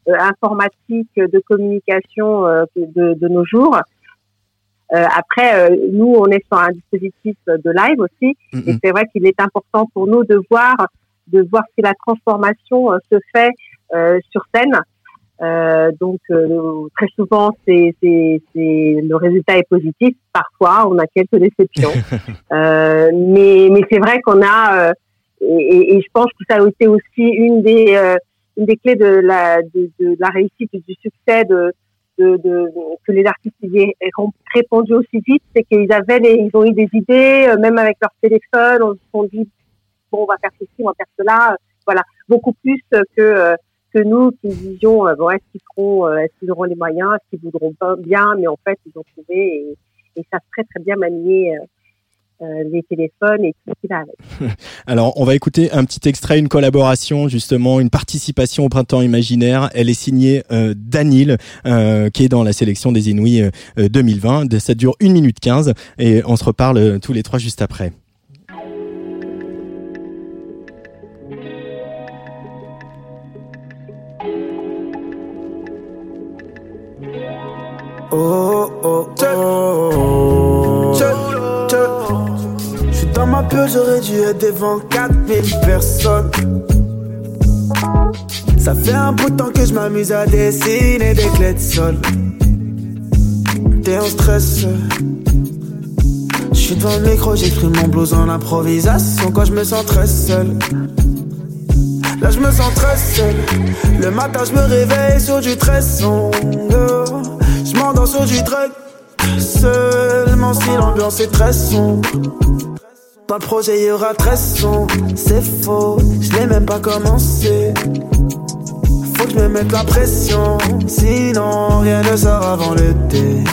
informatiques de communication de, nos jours. après, nous, on est sur un dispositif de live aussi, et c'est vrai qu'il est important pour nous de voir, de voir si la transformation se fait sur scène euh, donc euh, très souvent, c'est, c'est, c'est le résultat est positif. Parfois, on a quelques déceptions, euh, mais mais c'est vrai qu'on a euh, et, et, je pense que ça a été aussi une des euh, une des clés de la de, de la réussite et du succès de, de, de que les artistes aient répondu aussi vite, c'est qu'ils avaient les, ils ont eu des idées, même avec leur téléphone, on se dit bon on va faire ceci, on va faire cela, voilà beaucoup plus que nous qui disions euh, bon, est-ce qu'ils feront, euh, est-ce qu'ils auront les moyens, est-ce qu'ils voudront bien, mais en fait ils ont trouvé et, et savent très très bien manier euh, les téléphones et tout ce qui va avec. Alors, on va écouter un petit extrait, une collaboration, justement, une participation au Printemps Imaginaire. Elle est signée euh, Danil, qui est dans la sélection des Inouïs 2020. Ça dure 1 minute 15 et on se reparle tous les trois juste après. Oh oh oh. Je suis dans ma peur, j'aurais dû être devant 4000 personnes. Ça fait un bout de temps que je m'amuse à dessiner des clés de sol. T'es en stress. Je suis devant le micro, j'exprime mon blues en improvisation quand je me sens très seul. Là je me sens très seul. Le matin je me réveille sur du très sombre. Drug. Seulement si l'ambiance est très sombre. Dans le projet, il y aura très sombre. C'est faux, je n'ai même pas commencé. Faut que je me mette la pression. Sinon, rien ne sort avant l'été.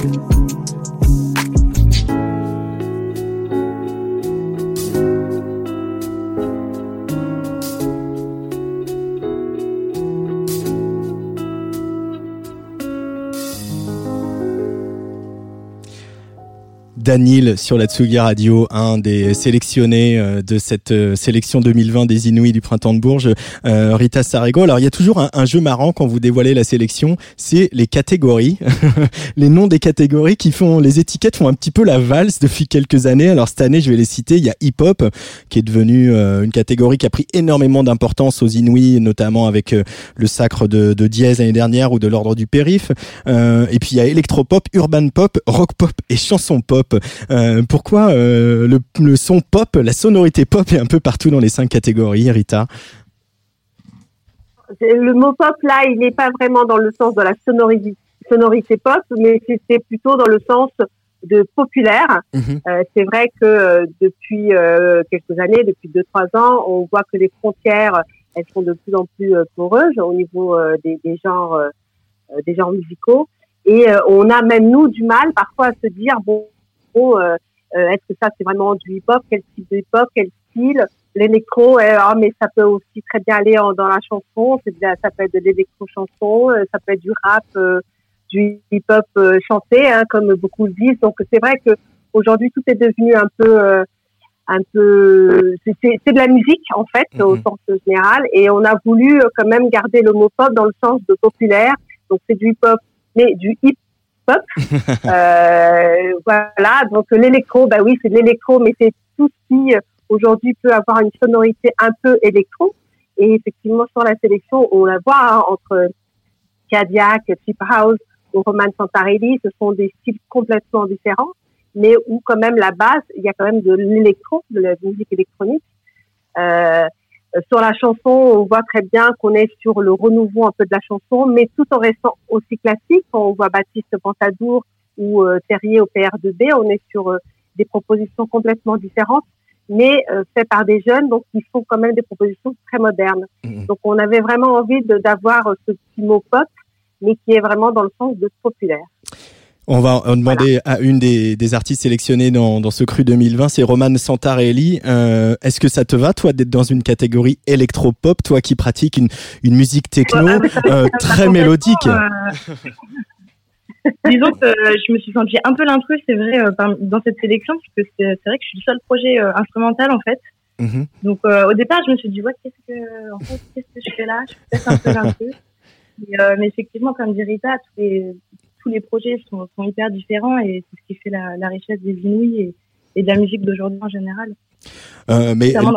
Danil sur la Tsugi Radio, un des sélectionnés euh, de cette euh, sélection 2020 des Inuits du printemps de Bourges, euh, Rita Sarego. Alors il y a toujours un, jeu marrant quand vous dévoilez la sélection, c'est les catégories, les noms des catégories qui font les étiquettes font un petit peu la valse depuis quelques années. Alors cette année, je vais les citer. Il y a hip hop qui est devenu une catégorie qui a pris énormément d'importance aux Inuits, notamment avec le sacre de, de Diez l'année dernière ou de l'ordre du périph. et puis il y a électropop, urban pop, rock pop et chanson pop. Euh, pourquoi euh, le, son pop, la sonorité pop est un peu partout dans les cinq catégories, Rita? Le mot pop, là, il n'est pas vraiment dans le sens de la sonorité, sonorité pop, mais c'est plutôt dans le sens de populaire. Mhm. Euh, c'est vrai que depuis quelques années, depuis deux trois ans, on voit que les frontières elles sont de plus en plus poreuses au niveau des, des, genres des genres musicaux et on a même nous du mal parfois à se dire bon euh, euh, est-ce que ça c'est vraiment du hip-hop? Quel type de hip-hop? Quel style? L'électro, ah, mais ça peut aussi très bien aller dans la chanson. Ça peut être de l'électro-chanson, euh, ça peut être du rap, du hip-hop chanté, hein, comme beaucoup le disent. Donc c'est vrai que aujourd'hui tout est devenu un peu un peu, c'est de la musique en fait au mhm. sens général, et on a voulu quand même garder le mot pop dans le sens de populaire. Donc c'est du hip hop, mais du hip euh, voilà. Donc l'électro, bah oui, c'est de l'électro, mais c'est tout ce qui aujourd'hui peut avoir une sonorité un peu électro. Et effectivement sur la sélection, on la voit hein, entre Cadillac, Chip House ou Roman Santarelli, ce sont des styles complètement différents mais où quand même la base, il y a quand même de l'électro, de la musique électronique. Euh, sur la chanson, on voit très bien qu'on est sur le renouveau un peu de la chanson, mais tout en restant aussi classique. on voit Baptiste Pantadour ou euh, Terrier au PR2B, on est sur euh, des propositions complètement différentes, mais euh, faites par des jeunes, donc ils font quand même des propositions très modernes. Mmh. Donc on avait vraiment envie d'avoir ce petit mot pop, mais qui est vraiment dans le sens de populaire. On va demander à une des, des, artistes sélectionnés dans, dans ce cru 2020, c'est Roman Santarelli. Euh, Est-ce que ça te va, toi, d'être dans une catégorie électropop, toi qui pratiques une, une musique techno euh, très mélodique? euh, Disons que euh, je me suis sentie un peu l'intrus, c'est vrai, dans cette sélection, parce que c'est vrai que je suis le seul projet instrumental, en fait. Mhm. Donc, au départ, je me suis dit, ouais, qu'est-ce que, en fait, qu'est-ce que je fais là? Je suis peut-être un peu l'intrus. Mais, mais, effectivement, comme dit Rita, tous les, tous les projets sont, hyper différents et c'est ce qui fait la, richesse des Inouïs et, de la musique d'aujourd'hui en général. Euh, mais dans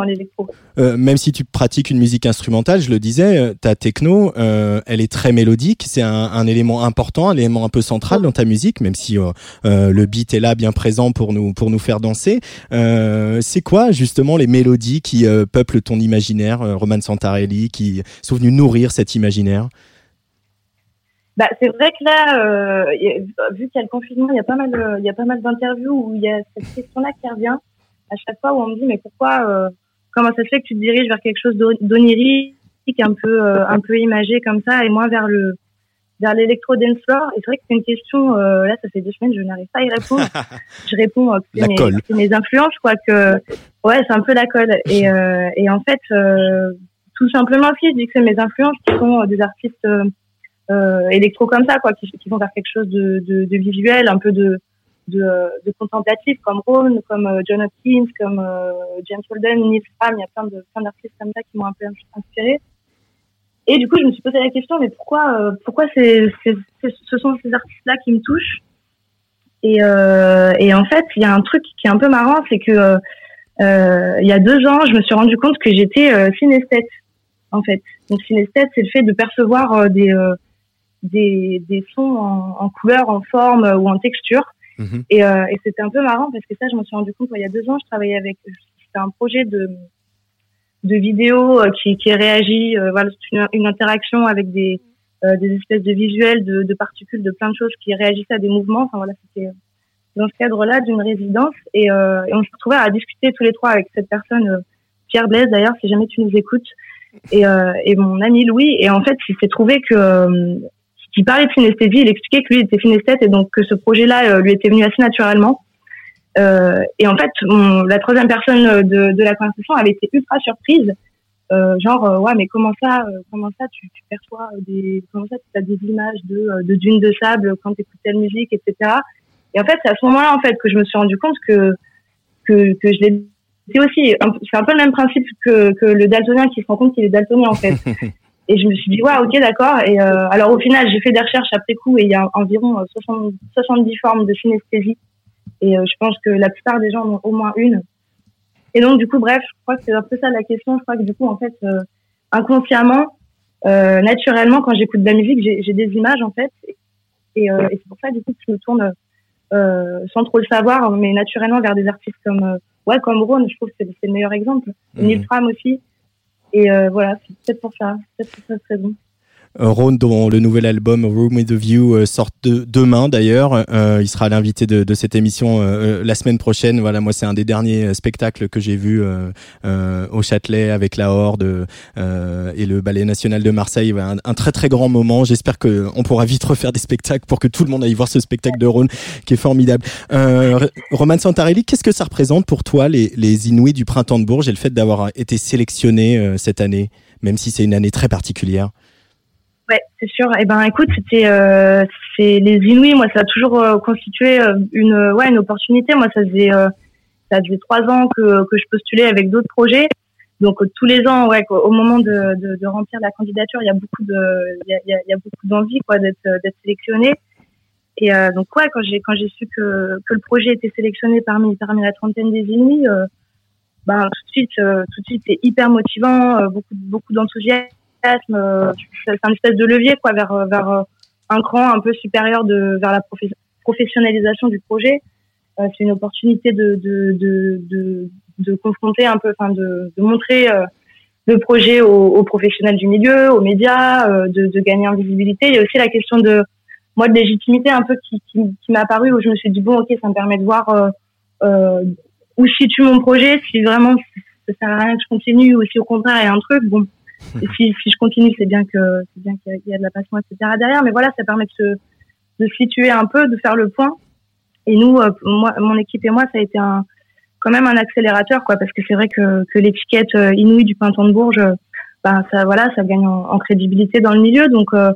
euh, même si tu pratiques une musique instrumentale, je le disais, euh, ta techno, elle est très mélodique. C'est un, élément important, un élément un peu central dans ta musique, même si le beat est là, bien présent pour nous pour nous faire danser. c'est quoi justement les mélodies qui peuplent ton imaginaire, Roman Santarelli, qui sont venues nourrir cet imaginaire? Bah, c'est vrai que là, euh, vu qu'il y a le confinement, il y a pas mal, il y a pas mal d'interviews où il y a cette question-là qui revient à chaque fois où on me dit mais pourquoi, euh, comment ça se fait que tu te diriges vers quelque chose d'onirique, un peu, euh, un peu imagé comme ça, et moins vers le, vers l'électro dance floor? Et c'est vrai que c'est une question. Euh, là, ça fait deux semaines, je n'arrive pas à y répondre. je réponds euh, que c'est mes, mes, influences, crois que ouais, c'est un peu la colle. Et, et en fait, tout simplement aussi, je dis que c'est mes influences qui sont des artistes euh, électro comme ça, quoi, qui, qui, vont vers quelque chose de, de, de visuel, un peu de, de, de contemplatif, comme Ron, comme euh, John Hopkins, comme euh, James Holden, Neil Fram, il y a plein de plein d'artistes comme ça qui m'ont un peu inspiré. Et du coup, je me suis posé la question, mais pourquoi, euh, pourquoi ce sont ces artistes-là qui me touchent? Et, euh, et en fait, il y a un truc qui est un peu marrant, c'est que euh, il y a deux ans, je me suis rendu compte que j'étais synesthète, en fait. Donc synesthète, c'est le fait de percevoir des des, des sons en, en, couleur, en forme ou en texture. Mhm. Et, euh, et c'était un peu marrant parce que ça, je me suis rendu compte il y a deux ans, je travaillais avec, c'était un projet de de vidéo euh, qui, qui réagit, euh, voilà, une, une, interaction avec des, euh, des espèces de visuels, de, de, particules, de plein de choses qui réagissaient à des mouvements. Enfin voilà, c'était dans ce cadre-là d'une résidence et, et, on se retrouvait à discuter tous les trois avec cette personne, Pierre Blaise d'ailleurs, si jamais tu nous écoutes, et, et mon ami Louis. Et en fait, il s'est trouvé que qui parlait de synesthésie, il expliquait que lui était synesthète et donc que ce projet-là euh, lui était venu assez naturellement. Euh, et en fait, la troisième personne de, de, la conversation avait été ultra surprise, euh, genre euh, ouais mais comment ça, comment ça tu, perçois des, comment ça tu as des images de, dunes de sable quand tu écoutes telle musique, etc. Et en fait, c'est à ce moment-là en fait que je me suis rendu compte que que, je l'ai c'est aussi c'est un peu le même principe que le daltonien qui se rend compte qu'il est daltonien en fait. Et je me suis dit, ouais, ok, d'accord. Et euh, alors au final, j'ai fait des recherches après coup et il y a environ 60, euh, 70 formes de synesthésie. Et euh, je pense que la plupart des gens en ont au moins une. Et donc du coup, bref, je crois que c'est un peu ça la question. Je crois que du coup, en fait, inconsciemment, naturellement, quand j'écoute de la musique, j'ai des images en fait. Et, et c'est pour ça du coup que je me tourne sans trop le savoir, mais naturellement vers des artistes comme ouais, comme Ron. Je trouve que c'est le meilleur exemple. Mmh. Fram aussi. Et euh, voilà, c'est peut-être pour ça, peut-être pour cette raison. Ron, dont le nouvel album Room with a View euh, sort de, demain d'ailleurs. Euh, il sera l'invité de, de, cette émission euh, la semaine prochaine. Voilà, moi c'est un des derniers spectacles que j'ai vu au Châtelet avec la Horde et le Ballet National de Marseille. Un, un très très grand moment. J'espère que on pourra vite refaire des spectacles pour que tout le monde aille voir ce spectacle de Ron qui est formidable. Roman Santarelli, qu'est-ce que ça représente pour toi les, les Inouïs du printemps de Bourges et le fait d'avoir été sélectionné cette année, même si c'est une année très particulière? Ouais, c'est sûr. Eh ben, écoute, c'était, euh, c'est les Inuits. Moi, ça a toujours euh, constitué euh, une, ouais, une opportunité. Moi, ça faisait ça faisait trois ans que, que je postulais avec d'autres projets. Donc tous les ans, ouais, au moment de, de, de, remplir la candidature, il y a beaucoup de, il y a, y a beaucoup d'envie quoi d'être d'être sélectionné. Et euh, donc ouais, quand j'ai quand j'ai su que que le projet était sélectionné parmi parmi la trentaine des euh, ben tout de suite euh, tout de suite c'est hyper motivant, euh, beaucoup beaucoup d'enthousiasme. Euh, c'est un espèce de levier quoi vers vers un cran un peu supérieur de vers la professionnalisation du projet. c'est une opportunité de de, de de confronter un peu, enfin de, de montrer le projet aux, professionnels du milieu, aux médias, de, gagner en visibilité. Il y a aussi la question de moi de légitimité un peu qui, qui, qui m'a apparu où je me suis dit bon ok ça me permet de voir euh, euh, où situe mon projet si vraiment ça sert à rien que je continue ou si au contraire il y a un truc bon si, si je continue c'est bien qu'il y, a de la passion etc derrière. Mais voilà ça permet de se situer un peu de faire le point. Et nous euh, moi mon équipe et moi ça a été quand même un accélérateur quoi parce que c'est vrai que, que l'étiquette euh, inouïe du printemps de Bourges ben ça voilà ça gagne en, crédibilité dans le milieu. Donc euh,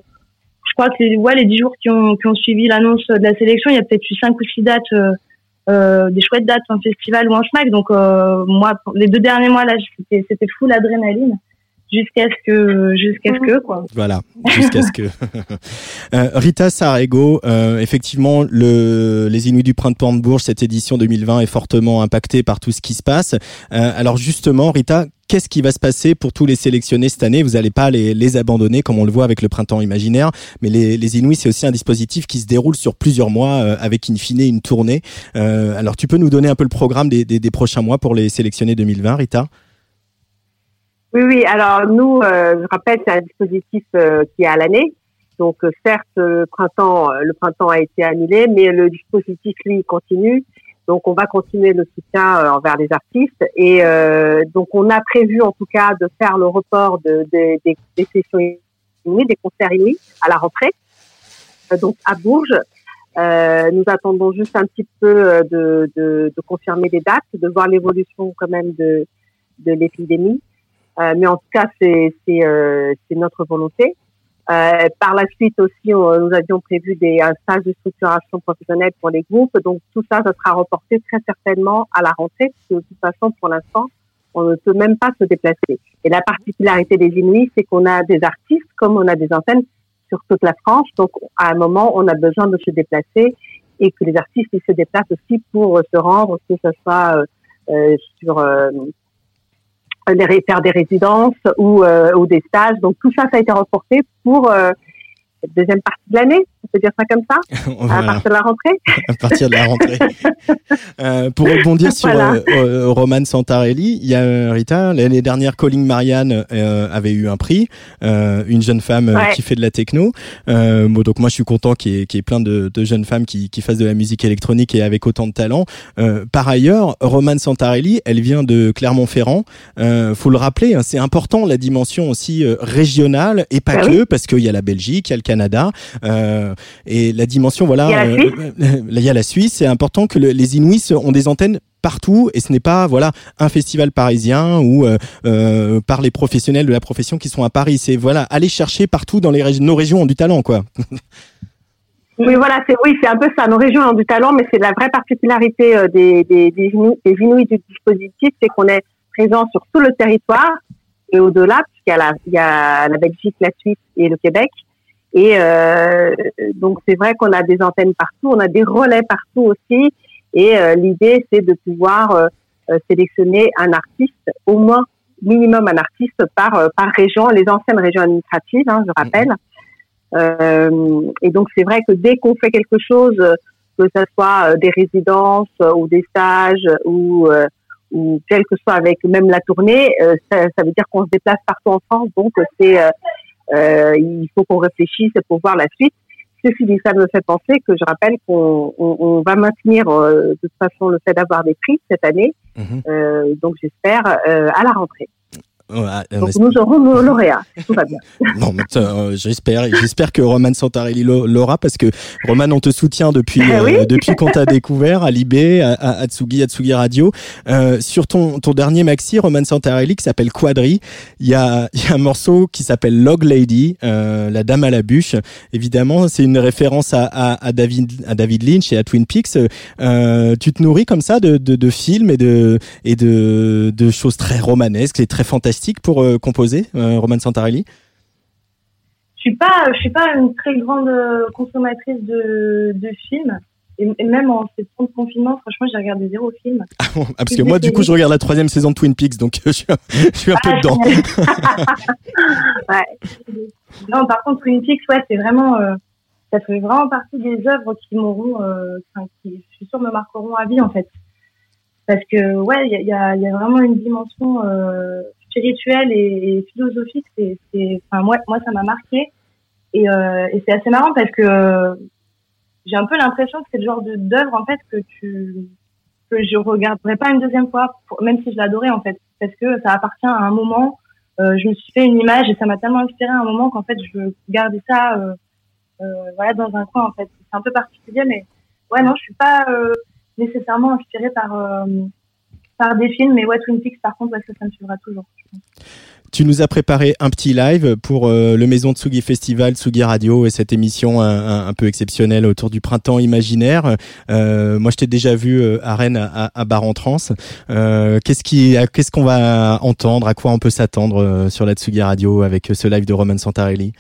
je crois que ouais, les dix jours qui ont, suivi l'annonce de la sélection, il y a peut-être eu cinq ou six dates, euh, euh des chouettes dates en festival ou en schmack. Donc euh, moi, les deux derniers mois là, c'était, c'était full adrénaline jusqu'à ce que jusqu'à ce que quoi. Voilà, jusqu'à ce que. euh, Rita Sarego, euh, effectivement, le les Inuits du printemps de Bourges, cette édition 2020 est fortement impactée par tout ce qui se passe. Euh, alors justement, Rita, qu'est-ce qui va se passer pour tous les sélectionnés cette année? Vous n'allez pas les, abandonner comme on le voit avec le printemps imaginaire, mais les, les Inuits, c'est aussi un dispositif qui se déroule sur plusieurs mois avec in fine une tournée. Alors tu peux nous donner un peu le programme des, des, des prochains mois pour les sélectionnés 2020, Rita? Oui, oui. Alors nous, euh, je rappelle, c'est un dispositif euh, qui est à l'année. Donc euh, certes, le printemps, le printemps a été annulé, mais le dispositif lui continue. Donc on va continuer le soutien envers les artistes et donc on a prévu en tout cas de faire le report de, de, des, sessions inuites, des concerts inuits à la rentrée. donc à Bourges, euh, nous attendons juste un petit peu de, confirmer les dates, de voir l'évolution quand même de l'épidémie. Euh, mais en tout cas, c'est euh, notre volonté. Euh, par la suite aussi, nous avions prévu des, un stage de structuration professionnelle pour les groupes. Donc tout ça, ça sera reporté très certainement à la rentrée, parce que de toute façon, pour l'instant, on ne peut même pas se déplacer. Et la particularité des Inuits, c'est qu'on a des artistes comme on a des antennes sur toute la France. Donc à un moment, on a besoin de se déplacer et que les artistes ils se déplacent aussi pour se rendre, que ce soit euh, sur faire des résidences ou, euh, ou des stages. Donc tout ça, ça a été reporté pour euh, deuxième partie de l'année, on peut dire ça comme ça, à partir de la rentrée. à partir de la rentrée. euh, pour rebondir sur euh, euh, Roman Santarelli, il y a Rita, l'année dernière, Colin Marianne euh, avait eu un prix, une jeune femme ouais. qui fait de la techno. bon, donc moi, je suis content qu'il y, qu y, ait plein de, de jeunes femmes qui, qui, fassent de la musique électronique et avec autant de talent. par ailleurs, Roman Santarelli, elle vient de Clermont-Ferrand. faut le rappeler, hein, c'est important la dimension aussi régionale et pas bah que, oui. parce qu'il y a la Belgique, il y a le Canada. Euh, et la dimension, voilà, il y a la Suisse. Euh, Suisse. C'est important que le, les Inuits ont des antennes partout et ce n'est pas voilà un festival parisien ou euh, euh, par les professionnels de la profession qui sont à Paris. C'est voilà aller chercher partout dans les régions. Nos régions ont du talent, quoi. Oui, voilà, c'est oui, c'est un peu ça. Nos régions ont du talent, mais c'est la vraie particularité euh, des, des, des, Inuits, des Inuits du dispositif, c'est qu'on est présent sur tout le territoire et au-delà, puisqu'il y a la, il y a la Belgique, la Suisse et le Québec. Et euh, donc c'est vrai qu'on a des antennes partout, on a des relais partout aussi. Et euh, l'idée c'est de pouvoir euh, sélectionner un artiste, au moins minimum un artiste par euh, par région, les anciennes régions administratives, hein, je rappelle. Euh, et donc c'est vrai que dès qu'on fait quelque chose, que ce soit des résidences ou des stages ou ou quel que soit avec même la tournée, ça, ça veut dire qu'on se déplace partout en France. Donc c'est euh, il faut qu'on réfléchisse pour voir la suite. Ceci dit, ça me fait penser que je rappelle qu'on on, on va maintenir euh, de toute façon le fait d'avoir des prix cette année. Mhm. Euh, donc j'espère euh, à la rentrée. Donc nous aurons lauréats. Tout va bien. non, j'espère. J'espère que Roman Santarelli l'aura parce que Roman, on te soutient depuis eh depuis qu'on t'a découvert à Libé, à, à Atsugi, Atsugi Radio. sur ton ton dernier maxi, Roman Santarelli, qui s'appelle Quadri, il y a il y a un morceau qui s'appelle Log Lady, la dame à la bûche. Évidemment, c'est une référence à, à, à David à David Lynch et à Twin Peaks. tu te nourris comme ça de, de, de films et de et de, de choses très romanesques et très fantastiques pour euh, composer, euh, Roman Santarelli? Je suis pas, je suis pas une très grande euh, consommatrice de, de films. Et, même en ces temps de confinement, franchement, j'ai regardé zéro film. Ah, ah parce que moi, du coup, je regarde la troisième saison de Twin Peaks, donc je suis un, je suis un peu ah, dedans. ouais. Non, par contre, Twin Peaks, ouais, c'est vraiment, ça fait vraiment partie des œuvres qui m'auront, qui, je suis sûre, me marqueront à vie, en fait parce que ouais, il y a, y a, vraiment une dimension euh, spirituelle et, philosophique. C'est, enfin moi, moi ça m'a marqué et, euh, et c'est assez marrant parce que j'ai un peu l'impression que c'est le genre d'œuvre en fait que tu que je regarderai pas une deuxième fois, même si je l'adorais en fait, parce que ça appartient à un moment. Euh, je me suis fait une image et ça m'a tellement inspiré à un moment qu'en fait je veux garder ça euh, euh, voilà dans un coin en fait. C'est un peu particulier, mais ouais non, je suis pas euh, nécessairement inspiré par, par des films. Mais ouais, Twin par contre, ça, me toujours. Tu nous as préparé un petit live pour euh, le Maison Tsugi Festival, Tsugi Radio et cette émission un, peu exceptionnelle autour du printemps imaginaire. Euh, moi, je t'ai déjà vu à Rennes à, à Bar en Trans. qu'est-ce qui, qu'est-ce qu'on va entendre? À quoi on peut s'attendre sur la Tsugi Radio avec ce live de Roman Santarelli?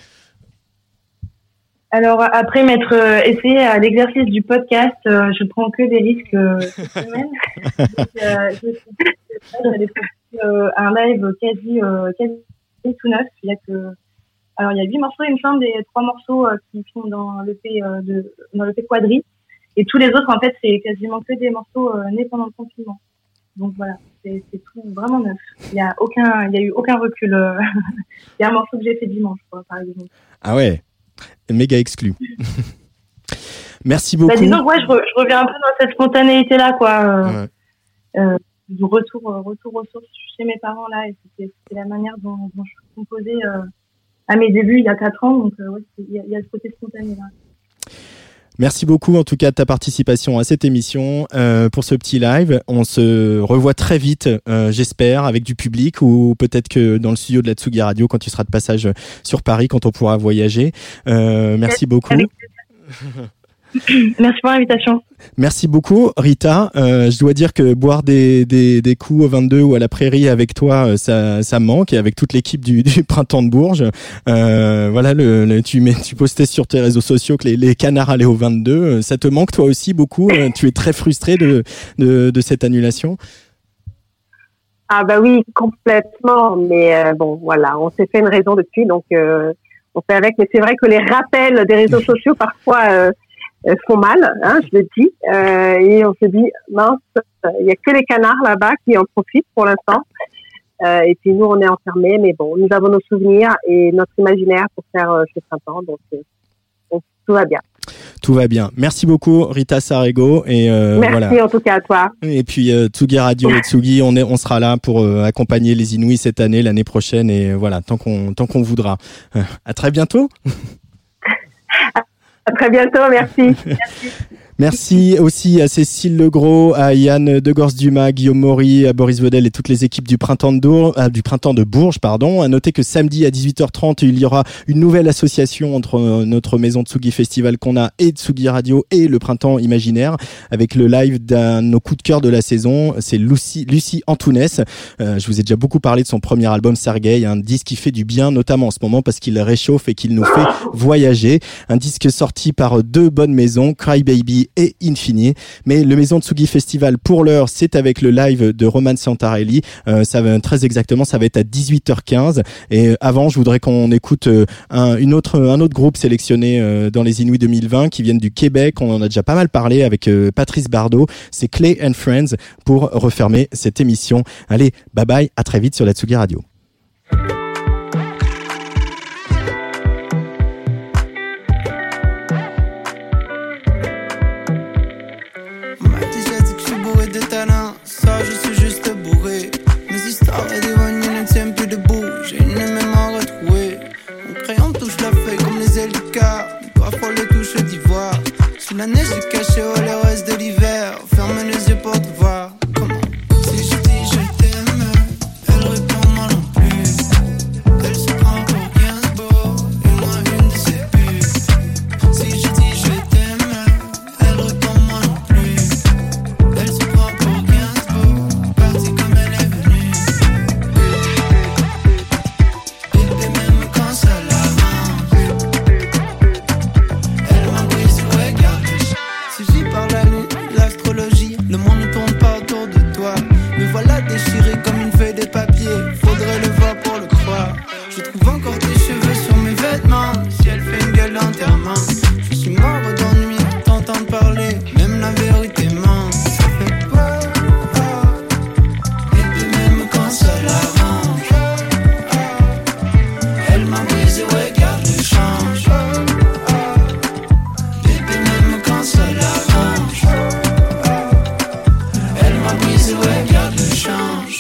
Alors après m'être euh, essayé à l'exercice du podcast, euh, je prends que des risques euh, cette semaine. J'allais faire un live quasi quasi tout neuf. Il y a que alors il y a huit morceaux, il me semble, des trois morceaux qui sont dans le P de dans le P quadri, et tous les autres en fait c'est quasiment que des morceaux nés pendant le confinement. Donc voilà, c'est tout vraiment neuf. Il y a aucun, il y a eu aucun recul. il y a un morceau que j'ai fait dimanche, quoi, par exemple. Ah ouais méga exclu. Merci beaucoup. Bah, disons, ouais, je, je, reviens un peu dans cette spontanéité là, quoi. Euh, euh, du retour, euh, retour aux sources chez mes parents là, et c'était la manière dont, dont je composais à mes débuts il y a quatre ans, donc ouais, il y, y, a ce côté spontané là. Merci beaucoup en tout cas de ta participation à cette émission euh, pour ce petit live. On se revoit très vite, euh, j'espère, avec du public ou peut-être que dans le studio de la Tsugi Radio quand tu seras de passage sur Paris, quand on pourra voyager. Euh, merci beaucoup. Merci pour l'invitation. Merci beaucoup, Rita. Euh, je dois dire que boire des, des, des, coups au 22 ou à la prairie avec toi, euh, ça, ça manque, et avec toute l'équipe du, du, printemps de Bourges. Euh, voilà, le, tu, mets, tu postais sur tes réseaux sociaux que les, les, canards allaient au 22. Euh, ça te manque toi aussi beaucoup Tu es très frustré de, de, de cette annulation? Ah bah oui, complètement. Mais bon, voilà, on s'est fait une raison depuis, donc on fait avec. Mais c'est vrai que les rappels des réseaux sociaux parfois euh, font mal, hein, je le dis. Euh, et on se dit, mince, il y a que les canards là-bas qui en profitent pour l'instant. Euh, et puis nous, on est enfermés, mais bon, nous avons nos souvenirs et notre imaginaire pour faire euh, ce printemps, donc, donc, tout va bien. Tout va bien. Merci beaucoup Rita Sarego et Merci en tout cas à toi. Et puis Tsugi Radio et Tsugi, on est, on sera là pour accompagner les Inuits cette année, l'année prochaine et voilà tant qu'on tant qu'on voudra. à très bientôt. À très bientôt, merci. Merci aussi à Cécile Legros, à Yann Degors-Dumas, Guillaume Maury, à Boris Vedel et toutes les équipes du printemps de, euh, du printemps de Bourges. Pardon. À noter que samedi à 18h30, il y aura une nouvelle association entre euh, notre maison Tsugi Festival qu'on a et Tsugi Radio et le printemps imaginaire avec le live d'un nos coups de cœur de la saison. C'est Lucie, Lucie Antounès. Euh, je vous ai déjà beaucoup parlé de son premier album Sergei, un disque qui fait du bien, notamment en ce moment parce qu'il réchauffe et qu'il nous fait voyager. Un disque sorti par deux bonnes maisons, Cry Baby et Infini. Mais le Maison Tsugi Festival, pour l'heure, c'est avec le live de Roman Santarelli. Euh, ça va très exactement, ça va être à 18h15. Et avant, je voudrais qu'on écoute euh, un, une autre, un autre groupe sélectionné euh, dans les Inuits 2020 qui viennent du Québec. On en a déjà pas mal parlé avec euh, Patrice Bardot. C'est Clay and Friends pour refermer cette émission. Allez, bye bye, à très vite sur la Tsugi Radio. Amanece que les oreilles, garde le change.